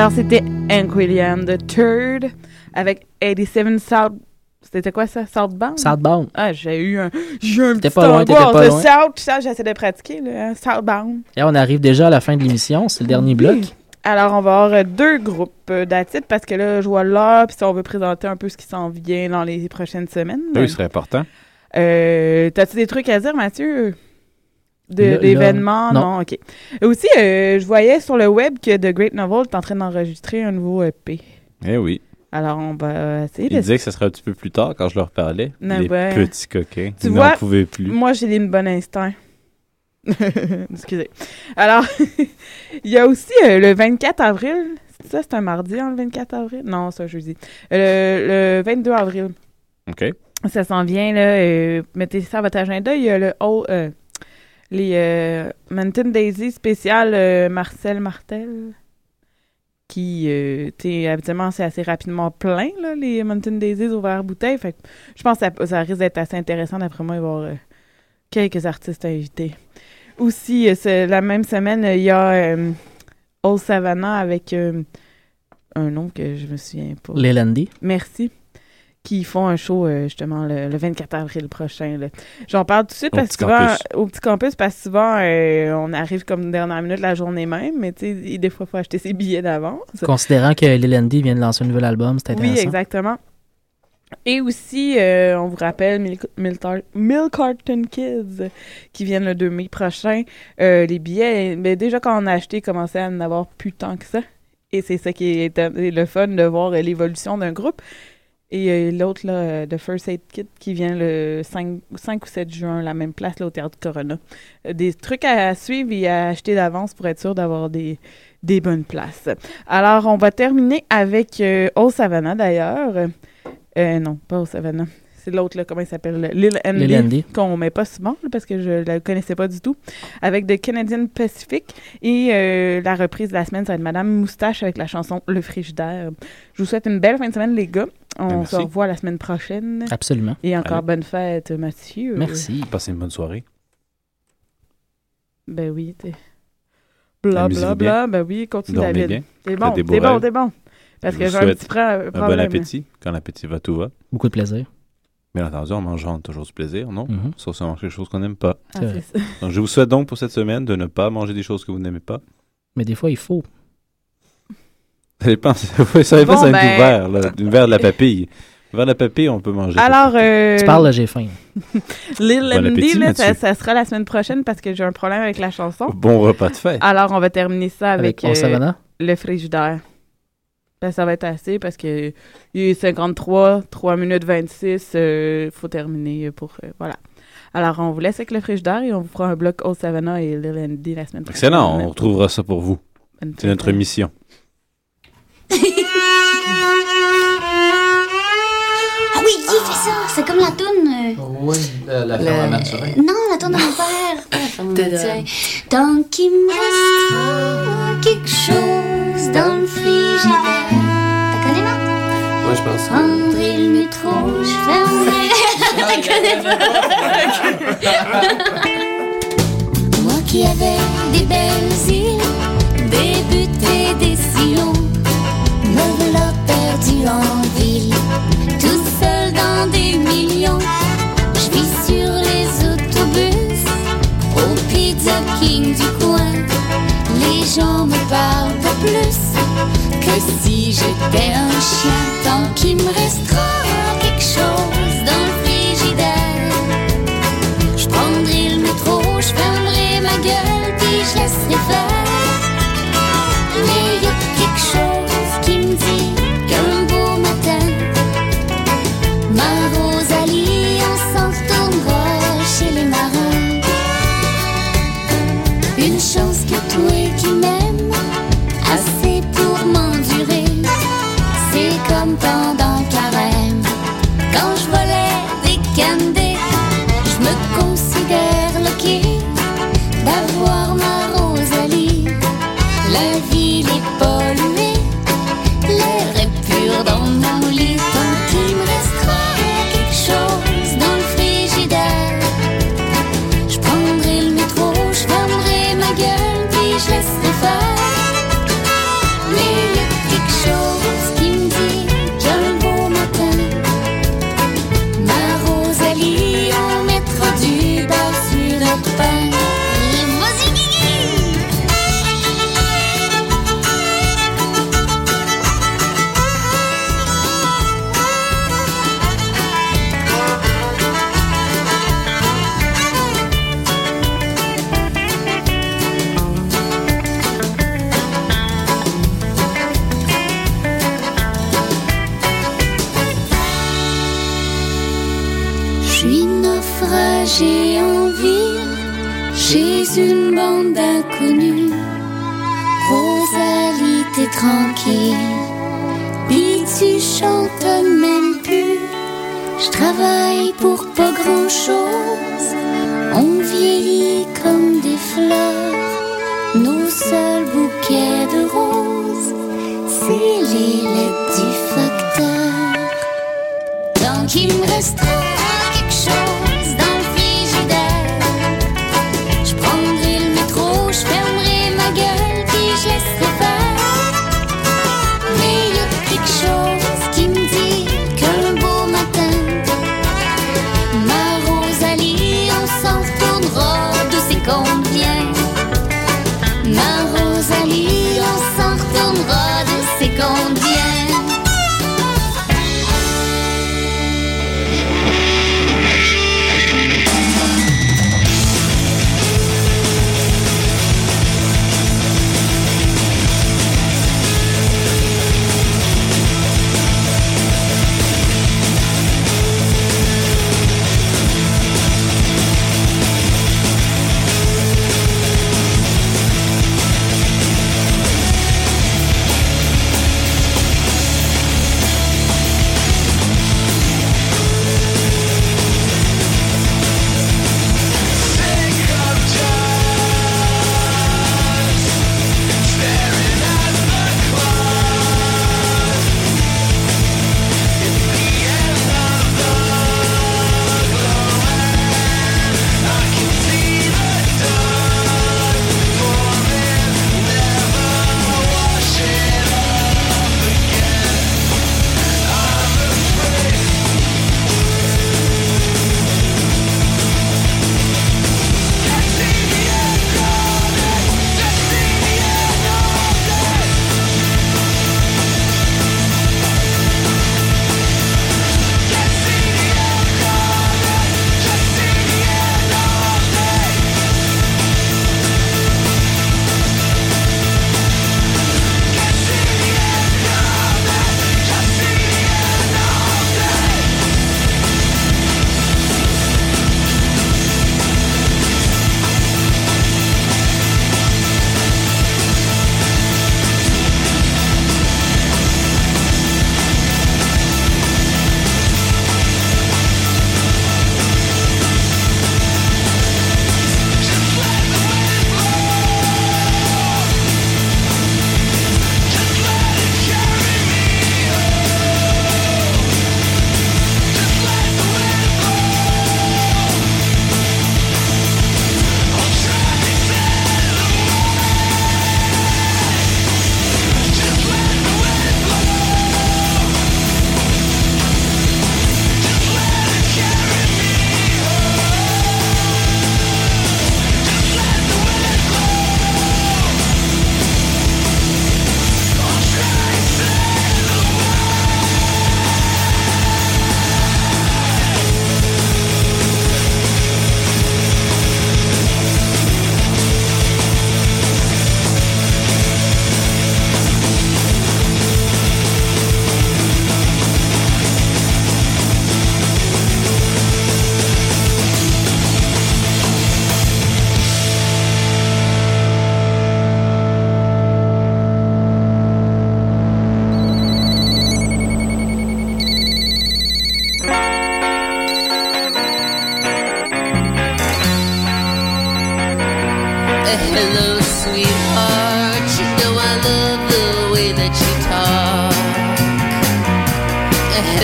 Alors, c'était Hank William, The Third, avec 87 South. C'était quoi ça? Southbound? Southbound. Ah, j'ai eu un, j'ai un petit pas loin, pas de loin. South. Ça, j'essaie de pratiquer, là. hein, Southbound. Et on arrive déjà à la fin de l'émission. C'est le dernier bloc. Alors, on va avoir euh, deux groupes euh, d'attitude parce que là, je vois l'heure, puis si on veut présenter un peu ce qui s'en vient dans les prochaines semaines. Oui, ce serait important. Euh, T'as-tu des trucs à dire, Mathieu? De- là, Non. non. OK. Aussi, euh, je voyais sur le web que The Great Novel est en train d'enregistrer un nouveau EP. Eh oui. Alors, on va essayer de... disaient que ce serait un petit peu plus tard quand je leur parlais. Non, les ben, petits coquins. Tu vois, n'en pouvaient plus. moi, j'ai des bon instinct. Excusez. Alors, il y a aussi euh, le 24 avril. C'est ça, c'est un mardi, hein, le 24 avril? Non, c'est un jeudi. Euh, le 22 avril. OK. Ça s'en vient, là. euh, mettez ça à votre agenda. Il y a le All- les euh, Mountain Daisy spécial euh, Marcel Martel. Qui, euh, tu habituellement, c'est assez rapidement plein, là, les Mountain Daisies au verre bouteille. Fait que je pense que ça, ça risque d'être assez intéressant. D'après moi, il va y avoir euh, quelques artistes invités. Aussi, la même semaine, il y a Old Savannah avec un nom que je me souviens pas. Les Landy. Merci. Qui font un show euh, justement le, le 24 avril prochain. là. J'en parle tout de suite Au parce petit que souvent, campus. au petit campus, parce que souvent, euh, on arrive comme dernière minute la journée même, mais tu sais, des fois, il faut acheter ses billets d'avance. Considérant que les Landy viennent de lancer un nouvel album, c'est intéressant. Oui, exactement. Et aussi, euh, on vous rappelle Milk, Milk- Milk Carton Kids qui viennent le 2 mai prochain. Euh, les billets, mais déjà quand on a acheté, commençait à en avoir plus tant que ça. Et c'est ça qui est euh, le fun de voir euh, l'évolution d'un groupe. Et euh, l'autre, là, euh, The First Aid Kit, qui vient le 5, 5 ou 7 juin, la même place, là, au Théâtre Corona. Euh, des trucs à suivre et à acheter d'avance pour être sûr d'avoir des, des bonnes places. Alors, on va terminer avec euh, Savannah, d'ailleurs. Euh, non, pas Old Savannah. C'est l'autre, là, comment il s'appelle? Lil Andy. Lil Andy. Qu'on met pas souvent, là, parce que je la connaissais pas du tout. Avec The Canadian Pacific. Et euh, la reprise de la semaine, ça va être Madame Moustache avec la chanson Le Frigidaire. Je vous souhaite une belle fin de semaine, les gars. On Merci. se revoit la semaine prochaine. Absolument. Et encore Allez. bonne fête, Mathieu. Merci. Passez une bonne soirée. Ben oui, t'es. Bla bla bla. Ben oui, continue, Dormez David. bien. T'es Faites bon, des t'es bon, t'es bon. Parce Je que vous j'ai un souhaite petit Un problème. bon appétit. Quand l'appétit va, tout va. Beaucoup de plaisir. Bien entendu, en mangeant toujours du plaisir, non? Sauf si on mange quelque chose qu'on n'aime pas. Ah. Donc, je vous souhaite donc pour cette semaine de ne pas manger des choses que vous n'aimez pas. Mais des fois, il faut. Ça dépend, ça dépend Bon, ça ben- du verre, là, du verre de la papille. Le verre de la papille, on peut manger. Alors, euh, Tu parles, là, j'ai faim. Lil Bon Andy, là, ça, sera la semaine prochaine parce que j'ai un problème avec la chanson. Bon repas de fête. Alors, on va terminer ça avec, Avec Savannah? le frigidaire. Ben, ça va être assez parce que il est 53, 3 minutes 26. Il faut terminer pour. euh, voilà. Alors, on vous laisse avec le frigidaire et on vous fera un bloc Old Savannah et Lil Andy la semaine prochaine. Excellent, on retrouvera ça pour vous. C'est notre mission. Ah fait ça. C'est comme la toune. euh, Oui, la, la ferme à Mathurin. Non, la toune de mon père. La ferme Mathurin. Tant qu'il me restera quelque chose dans le frigidaire. T'as connais, non? Moi, je pense. Prendrai le métro, je fermerai. T'as connais pas? Moi qui avais des belles îles, des buts et des sillons, me voilà perdu en des millions. Je vis sur les autobus, au Pizza King du coin. Les gens me parlent pas plus que si j'étais un chien. Tant qu'il me restera quelque chose dans le frigidaire. Je prendrai le métro, je fermerai ma gueule, puis je laisserai faire.